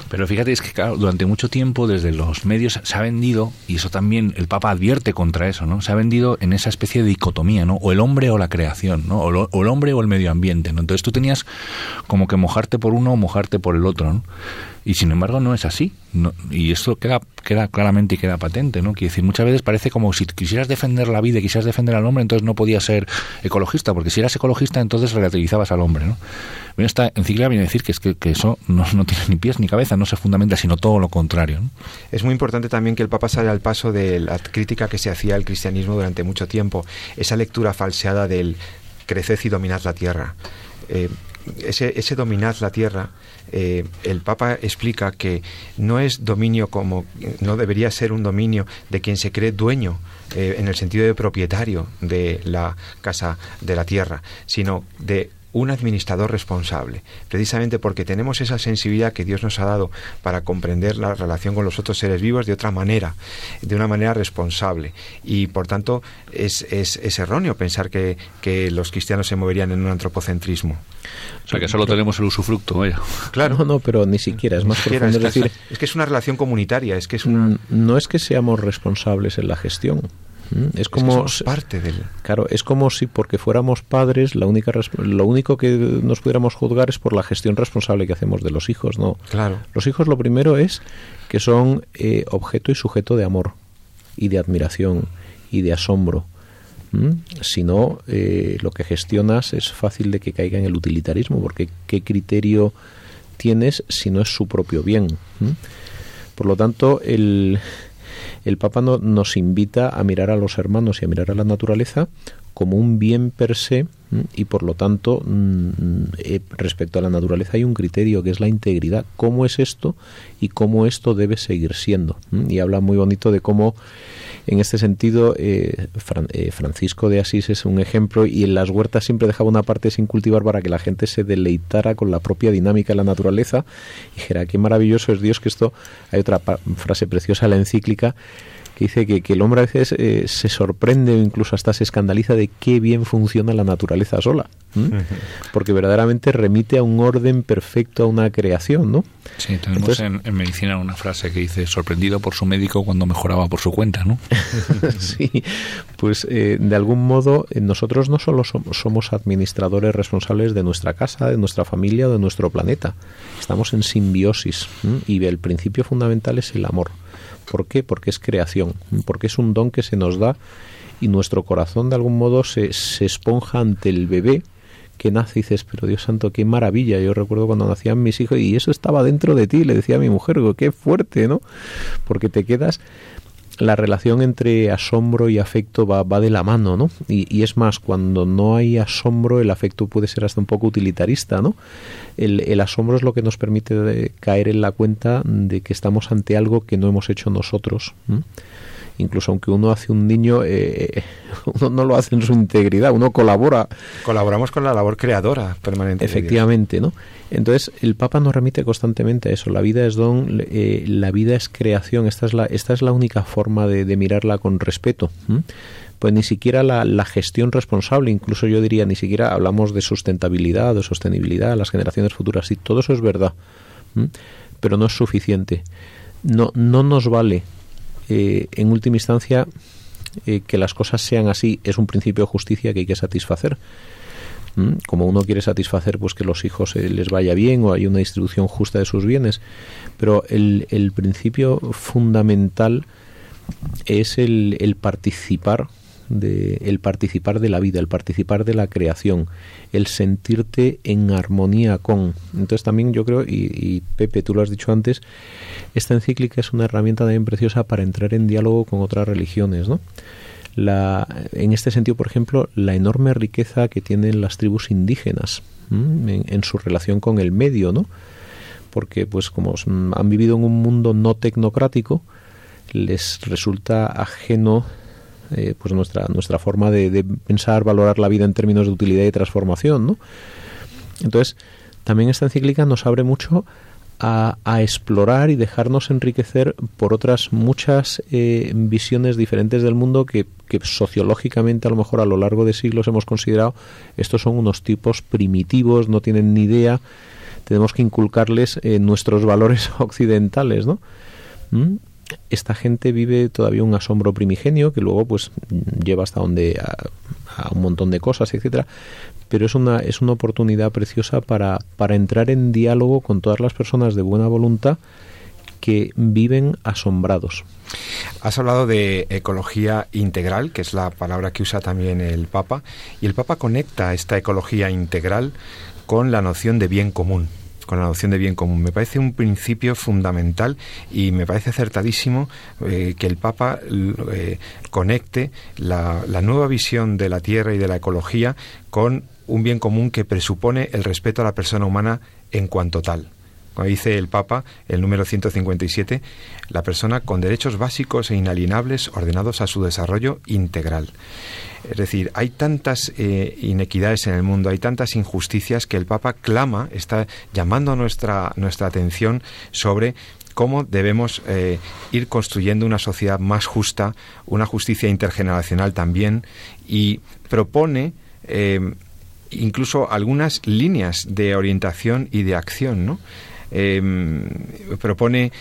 pero fíjate, es que claro, durante mucho tiempo desde los medios se ha vendido, y eso también el Papa advierte contra eso, ¿no? Se ha vendido en esa especie de dicotomía, ¿no? O el hombre o la creación, ¿no? O, o el hombre o el medio ambiente, ¿no? Entonces tú tenías como que mojarte por uno o mojarte por el otro, ¿no? Y sin embargo no es así. y esto queda, queda claramente y queda patente, ¿no? Quiere decir, muchas veces parece como si quisieras defender la vida y quisieras defender al hombre, entonces no podías ser ecologista, porque si eras ecologista entonces relativizabas al hombre, ¿no? Bueno, esta encíclica viene a decir que, es que, eso no, tiene ni pies ni cabeza, no se fundamenta, sino todo lo contrario. Es muy importante también que el Papa salga al paso de la crítica que se hacía al cristianismo durante mucho tiempo, esa lectura falseada del creced y dominad la tierra. Eh, ese, ese dominad la tierra eh, el Papa explica que no es dominio como, no debería ser un dominio de quien se cree dueño eh, en el sentido de propietario de la casa de la tierra, sino de un administrador responsable, precisamente porque tenemos esa sensibilidad que Dios nos ha dado para comprender la relación con los otros seres vivos de otra manera, de una manera responsable. Y por tanto es, es, erróneo pensar que, que, los cristianos se moverían en un antropocentrismo. O sea que solo tenemos el usufructo, vaya. Claro. No, no, pero ni siquiera, es más profundo. Es, decir, es que es una relación comunitaria, es que es una... No es que seamos responsables en la gestión, Mm, es como parte del claro es como si porque fuéramos padres la única lo único que nos pudiéramos juzgar es por la gestión responsable que hacemos de los hijos no claro. Los hijos lo primero es que son eh, objeto y sujeto de amor y de admiración y de asombro. Si no eh, lo que gestionas es fácil de que caiga en el utilitarismo porque qué criterio tienes si no es su propio bien por lo tanto el el Papa nos invita a mirar a los hermanos y a mirar a la naturaleza como un bien per se y por lo tanto mm, eh, respecto a la naturaleza hay un criterio que es la integridad. ¿Cómo es esto y cómo esto debe seguir siendo? Y habla muy bonito de cómo en este sentido, eh, eh, Francisco de Asís es un ejemplo y en las huertas siempre dejaba una parte sin cultivar para que la gente se deleitara con la propia dinámica de la naturaleza. Y dijera, qué maravilloso es Dios que esto... Hay otra frase preciosa la encíclica que dice que, que el hombre a veces eh, se sorprende o incluso hasta se escandaliza de qué bien funciona la naturaleza sola. Porque verdaderamente remite a un orden perfecto, a una creación, ¿no? Sí, tenemos en, medicina una frase que dice sorprendido por su médico cuando mejoraba por su cuenta, ¿no? (laughs) sí, pues eh, de algún modo eh, nosotros no solo somos, administradores responsables de nuestra casa, de nuestra familia o de nuestro planeta. Estamos en simbiosis y el principio fundamental es el amor. ¿Por qué? Porque es creación, porque es un don que se nos da y nuestro corazón de algún modo se, se esponja ante el bebé que nace y dices, pero Dios santo, qué maravilla. Yo recuerdo cuando nacían mis hijos y eso estaba dentro de ti, le decía a mi mujer, qué fuerte, ¿no? Porque te quedas la relación entre asombro y afecto va, va de la mano, ¿no? Y, es más, cuando no hay asombro, el afecto puede ser hasta un poco utilitarista, ¿no? El, el asombro es lo que nos permite caer en la cuenta de que estamos ante algo que no hemos hecho nosotros. Incluso aunque uno hace un niño, eh, (laughs) uno no lo hace en su integridad, uno colabora. Colaboramos con la labor creadora permanente. Efectivamente, ¿no? Entonces, el Papa nos remite constantemente a eso. La vida es don, eh, la vida es creación. Esta es la, esta es la única forma de, mirarla con respeto. Pues ni siquiera la, la, gestión responsable, incluso yo diría, ni siquiera hablamos de sustentabilidad, de sostenibilidad, las generaciones futuras. Sí, todo eso es verdad, pero no es suficiente. No, no nos vale, eh, en última instancia, eh, que las cosas sean así. Es un principio de justicia que hay que satisfacer como uno quiere satisfacer pues que los hijos eh, les vaya bien o hay una distribución justa de sus bienes pero el, el principio fundamental es el participar de, el participar de la vida, el participar de la creación, el sentirte en armonía con. Entonces también yo creo, y, Pepe, tú lo has dicho antes, esta encíclica es una herramienta también preciosa para entrar en diálogo con otras religiones, ¿no? la, en este sentido, por ejemplo, la enorme riqueza que tienen las tribus indígenas en, su relación con el medio, ¿no? Porque, pues, como han vivido en un mundo no tecnocrático, les resulta ajeno eh, pues nuestra nuestra forma de, de, pensar, valorar la vida en términos de utilidad y transformación, ¿no? Entonces, también esta encíclica nos abre mucho a, explorar y dejarnos enriquecer por otras muchas eh, visiones diferentes del mundo que, sociológicamente a lo mejor a lo largo de siglos hemos considerado estos son unos tipos primitivos, no tienen ni idea, tenemos que inculcarles eh, nuestros valores (laughs) occidentales, ¿no? ¿Mm? Esta gente vive todavía un asombro primigenio que luego pues lleva hasta donde a un montón de cosas, etcétera, pero es una, es una oportunidad preciosa para, para entrar en diálogo con todas las personas de buena voluntad que viven asombrados. Has hablado de ecología integral, que es la palabra que usa también el Papa, y el Papa conecta esta ecología integral con la noción de bien común con la noción de bien común. Me parece un principio fundamental y me parece acertadísimo eh, que el Papa eh, conecte la nueva visión de la Tierra y de la ecología con un bien común que presupone el respeto a la persona humana en cuanto tal. Como dice el Papa, el número 157, la persona con derechos básicos e inalienables ordenados a su desarrollo integral. Es decir, hay tantas eh, inequidades en el mundo, hay tantas injusticias que el Papa clama, está llamando nuestra, nuestra atención sobre cómo debemos eh, ir construyendo una sociedad más justa, una justicia intergeneracional también, y propone eh, incluso algunas líneas de orientación y de acción, ¿no? Em, propone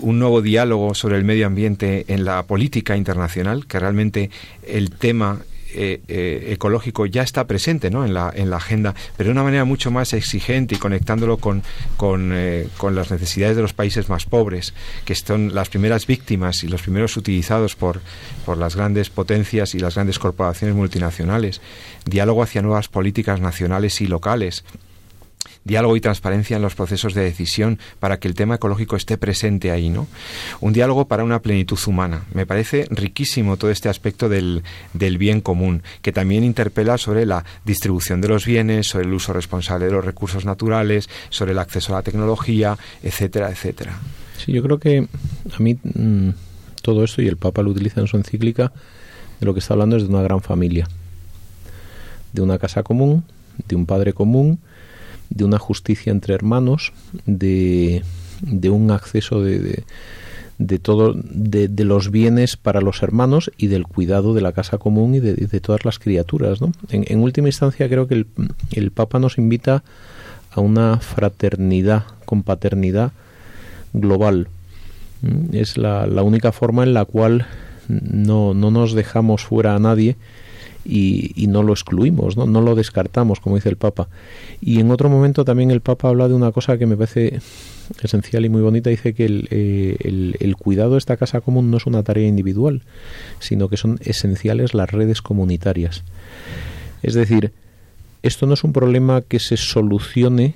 un nuevo diálogo sobre el medio ambiente en la política internacional, que realmente el tema eh, eh, ecológico ya está presente ¿no? en, la, en la agenda, pero de una manera mucho más exigente y conectándolo con, con, eh, con, las necesidades de los países más pobres, que son las primeras víctimas y los primeros utilizados por, por las grandes potencias y las grandes corporaciones multinacionales. Diálogo hacia nuevas políticas nacionales y locales diálogo y transparencia en los procesos de decisión para que el tema ecológico esté presente ahí, ¿no? Un diálogo para una plenitud humana. Me parece riquísimo todo este aspecto del, del bien común, que también interpela sobre la distribución de los bienes, sobre el uso responsable de los recursos naturales, sobre el acceso a la tecnología, etcétera, etcétera. Sí, yo creo que a mí mm, todo esto, y el Papa lo utiliza en su encíclica, de lo que está hablando es de una gran familia, de una casa común, de un padre común, de una justicia entre hermanos, de, de un acceso de, de, todo, de, de, los bienes para los hermanos y del cuidado de la casa común y de, todas las criaturas. ¿no? En, última instancia creo que el, el, Papa nos invita a una fraternidad, compaternidad global. Es la, la única forma en la cual no, no nos dejamos fuera a nadie y, no lo excluimos, ¿no? no lo descartamos, como dice el Papa. Y en otro momento también el Papa habla de una cosa que me parece esencial y muy bonita, dice que el, eh, el, cuidado de esta casa común no es una tarea individual, sino que son esenciales las redes comunitarias. Es decir, esto no es un problema que se solucione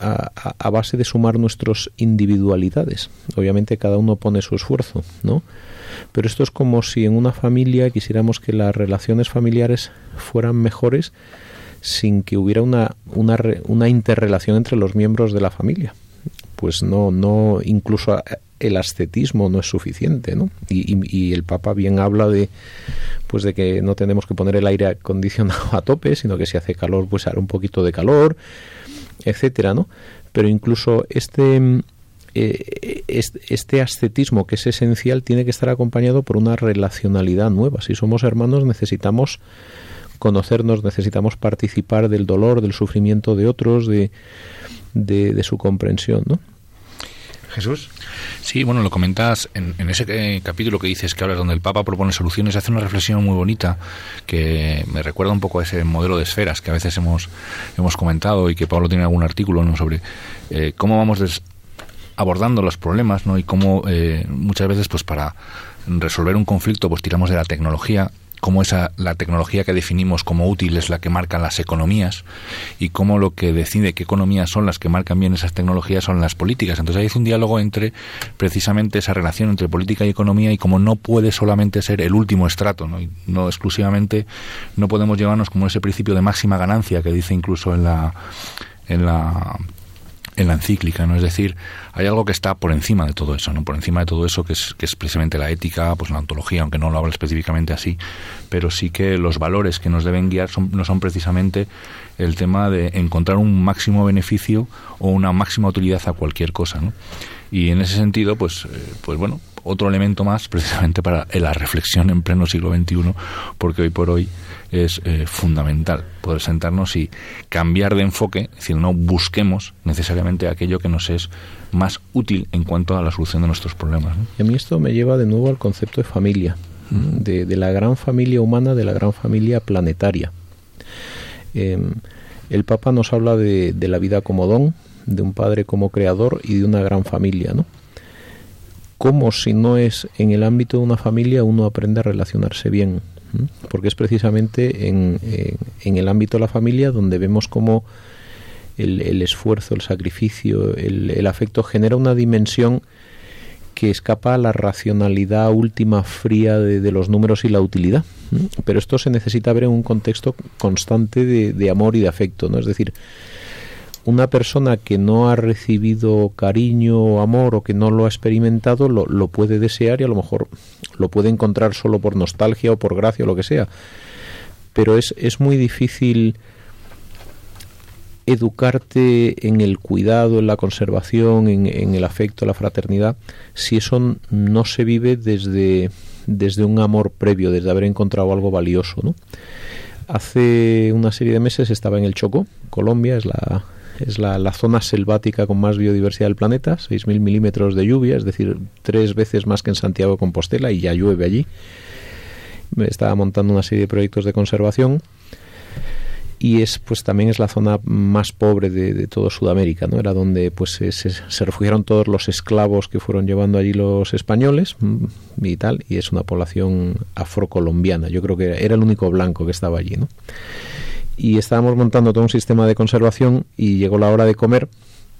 a, a base de sumar nuestras individualidades. Obviamente cada uno pone su esfuerzo, ¿no? Pero esto es como si en una familia quisiéramos que las relaciones familiares fueran mejores sin que hubiera una, una, una interrelación entre los miembros de la familia. Pues no, no, incluso el ascetismo no es suficiente, ¿no? Y, el Papa bien habla de, pues de que no tenemos que poner el aire acondicionado a tope, sino que si hace calor, pues hará un poquito de calor, etcétera, ¿no? Pero incluso este, eh, este ascetismo que es esencial tiene que estar acompañado por una relacionalidad nueva. Si somos hermanos necesitamos conocernos, necesitamos participar del dolor, del sufrimiento de otros, de, de, su comprensión, ¿no? Jesús. Sí, bueno, lo comentas en, ese eh, capítulo que dices que hablas donde el Papa propone soluciones, hace una reflexión muy bonita que me recuerda un poco a ese modelo de esferas que a veces hemos, hemos comentado y que Pablo tiene algún artículo ¿no? sobre eh, cómo vamos abordando los problemas ¿no? y cómo eh, muchas veces pues para resolver un conflicto pues tiramos de la tecnología cómo esa, la tecnología que definimos como útil es la que marca las economías y cómo lo que decide qué economías son las que marcan bien esas tecnologías son las políticas. Entonces hay un diálogo entre precisamente esa relación entre política y economía y como no puede solamente ser el último estrato, no, no exclusivamente, no podemos llevarnos como ese principio de máxima ganancia que dice incluso en la en la en la encíclica, ¿no? Es decir, hay algo que está por encima de todo eso, ¿no? Por encima de todo eso que es, que es precisamente la ética, pues la ontología, aunque no lo habla específicamente así, pero sí que los valores que nos deben guiar son, no son precisamente el tema de encontrar un máximo beneficio o una máxima utilidad a cualquier cosa, ¿no? Y en ese sentido, pues, eh, pues bueno, otro elemento más precisamente para la reflexión en pleno siglo XXI, porque hoy por hoy es eh, fundamental poder sentarnos y cambiar de enfoque, es decir, no busquemos necesariamente aquello que nos es más útil en cuanto a la solución de nuestros problemas. Y a mí esto me lleva de nuevo al concepto de familia, de, la gran familia humana, de la gran familia planetaria. Em, el Papa nos habla de, de la vida como don, de un padre como creador y de una gran familia, ¿no? ¿Cómo si no es en el ámbito de una familia uno aprende a relacionarse bien? porque es precisamente en, el ámbito de la familia donde vemos cómo el, esfuerzo, el sacrificio, el, afecto genera una dimensión que escapa a la racionalidad última fría de, los números y la utilidad. Pero esto se necesita ver en un contexto constante de, de amor y de afecto, ¿no? Es decir, una persona que no ha recibido cariño o amor o que no lo ha experimentado lo, puede desear y a lo mejor lo puede encontrar solo por nostalgia o por gracia o lo que sea. Pero es, es muy difícil educarte en el cuidado, en la conservación, en, en, el afecto, la fraternidad, si eso no se vive desde, desde un amor previo, desde haber encontrado algo valioso. ¿no? Hace una serie de meses estaba en el Choco, Colombia, es la, es la, zona selvática con más biodiversidad del planeta, 6.000 milímetros de lluvia, es decir, tres veces más que en Santiago de Compostela y ya llueve allí. Me estaba montando una serie de proyectos de conservación y es pues también es la zona más pobre de, todo Sudamérica no era donde pues se, se, refugiaron todos los esclavos que fueron llevando allí los españoles mm, y tal y es una población afrocolombiana yo creo que era el único blanco que estaba allí no y estábamos montando todo un sistema de conservación y llegó la hora de comer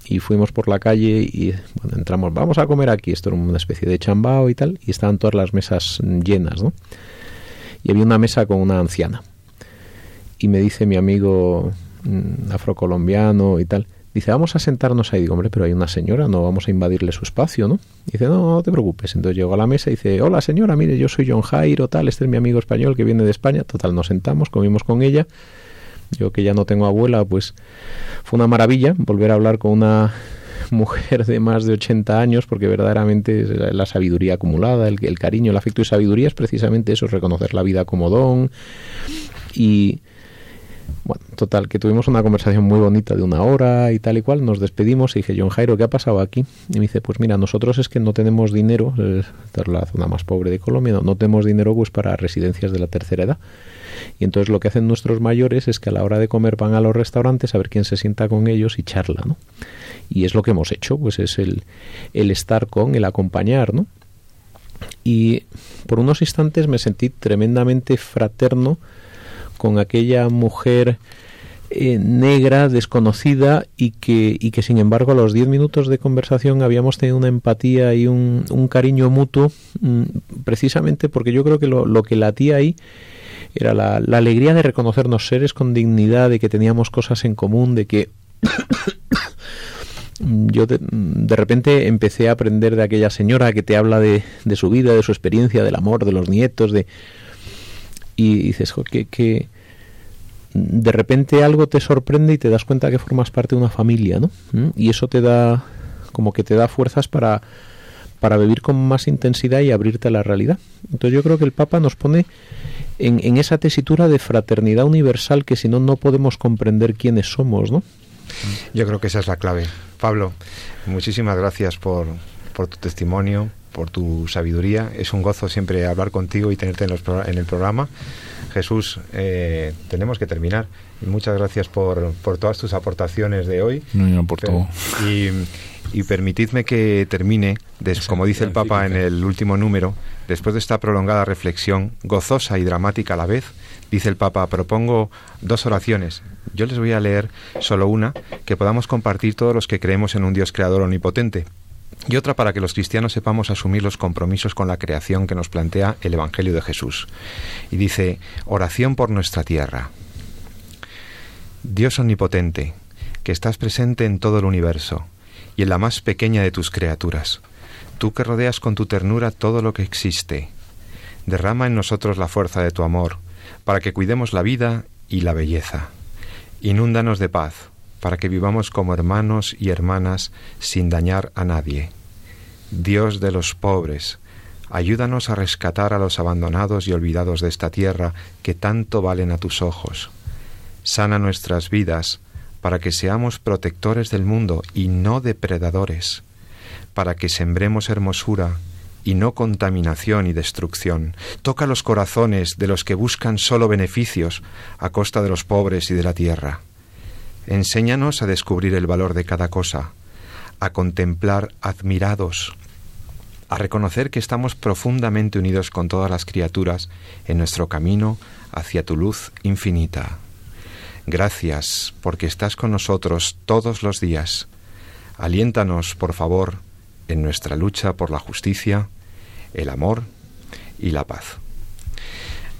y fuimos por la calle y entramos, vamos a comer aquí, esto era una especie de chambao y tal, y estaban todas las mesas llenas, ¿no? Y había una mesa con una anciana. Y me dice mi amigo mm, afrocolombiano y tal, dice, vamos a sentarnos ahí. Digo, hombre, pero hay una señora, no vamos a invadirle su espacio, ¿no? dice, no, no te preocupes. Entonces llegó a la mesa y dice, hola señora, mire, yo soy John Jairo, tal, este es mi amigo español que viene de España. Total, nos sentamos, comimos con ella yo que ya no tengo abuela, pues fue una maravilla volver a hablar con una (laughs) mujer de más de 80 años, porque verdaderamente la sabiduría acumulada, el, el cariño, el afecto y sabiduría es precisamente eso, reconocer la vida como don. Y bueno, total, que tuvimos una conversación muy bonita de una hora y tal y cual, nos despedimos y dije, John Jairo, ¿qué ha pasado aquí? Y me dice, pues mira, nosotros es que no tenemos dinero, esta es la zona más pobre de Colombia, no, no tenemos dinero pues para residencias de la tercera edad. Y entonces lo que hacen nuestros mayores es que a la hora de comer van a los restaurantes a ver quién se sienta con ellos y charla, ¿no? Y es lo que hemos hecho, pues es el, el estar con, el acompañar, ¿no? Y por unos instantes me sentí tremendamente fraterno con aquella mujer eh, negra, desconocida y que, y que sin embargo a los diez minutos de conversación habíamos tenido una empatía y un, un cariño mutuo mm, precisamente porque yo creo que lo, lo que latía ahí era la, alegría de reconocernos seres con dignidad, de que teníamos cosas en común, de que (coughs) yo de, repente empecé a aprender de aquella señora que te habla de, de, su vida, de su experiencia, del amor, de los nietos, de y dices que, de repente algo te sorprende y te das cuenta que formas parte de una familia, ¿no? ¿Mm? Y eso te da como que te da fuerzas para para vivir con más intensidad y abrirte a la realidad. Entonces yo creo que el Papa nos pone en, en esa tesitura de fraternidad universal que si no no podemos comprender quiénes somos, ¿no? Yo creo que esa es la clave. Pablo, muchísimas gracias por, por tu testimonio, por tu sabiduría. Es un gozo siempre hablar contigo y tenerte en, los, en el programa. Jesús, eh, tenemos que terminar. muchas gracias por, por, todas tus aportaciones de hoy. No, por todo. Y, y permitidme que termine, como dice el Papa en el último número, después de esta prolongada reflexión, gozosa y dramática a la vez, dice el Papa, propongo dos oraciones. Yo les voy a leer solo una, que podamos compartir todos los que creemos en un Dios creador omnipotente. Y otra para que los cristianos sepamos asumir los compromisos con la creación que nos plantea el Evangelio de Jesús. Y dice, oración por nuestra tierra. Dios omnipotente, que estás presente en todo el universo y en la más pequeña de tus criaturas, tú que rodeas con tu ternura todo lo que existe, derrama en nosotros la fuerza de tu amor, para que cuidemos la vida y la belleza. Inúndanos de paz, para que vivamos como hermanos y hermanas sin dañar a nadie. Dios de los pobres, ayúdanos a rescatar a los abandonados y olvidados de esta tierra que tanto valen a tus ojos. Sana nuestras vidas, para que seamos protectores del mundo y no depredadores, para que sembremos hermosura y no contaminación y destrucción. Toca los corazones de los que buscan solo beneficios a costa de los pobres y de la tierra. Enséñanos a descubrir el valor de cada cosa, a contemplar admirados, a reconocer que estamos profundamente unidos con todas las criaturas en nuestro camino hacia tu luz infinita. Gracias porque estás con nosotros todos los días. Aliéntanos, por favor, en nuestra lucha por la justicia, el amor y la paz.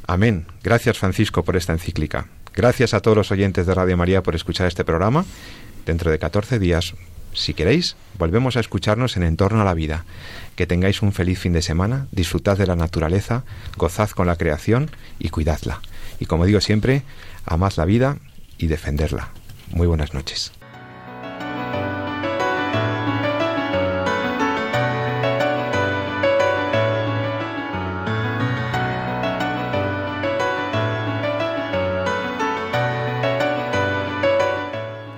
Amén. Gracias Francisco por esta encíclica. Gracias a todos los oyentes de Radio María por escuchar este programa. Dentro de 14 días, si queréis, volvemos a escucharnos en Entorno a la Vida. Que tengáis un feliz fin de semana, disfrutad de la naturaleza, gozad con la creación y cuidadla. Y como digo siempre, amad la vida y defenderla. Muy buenas noches.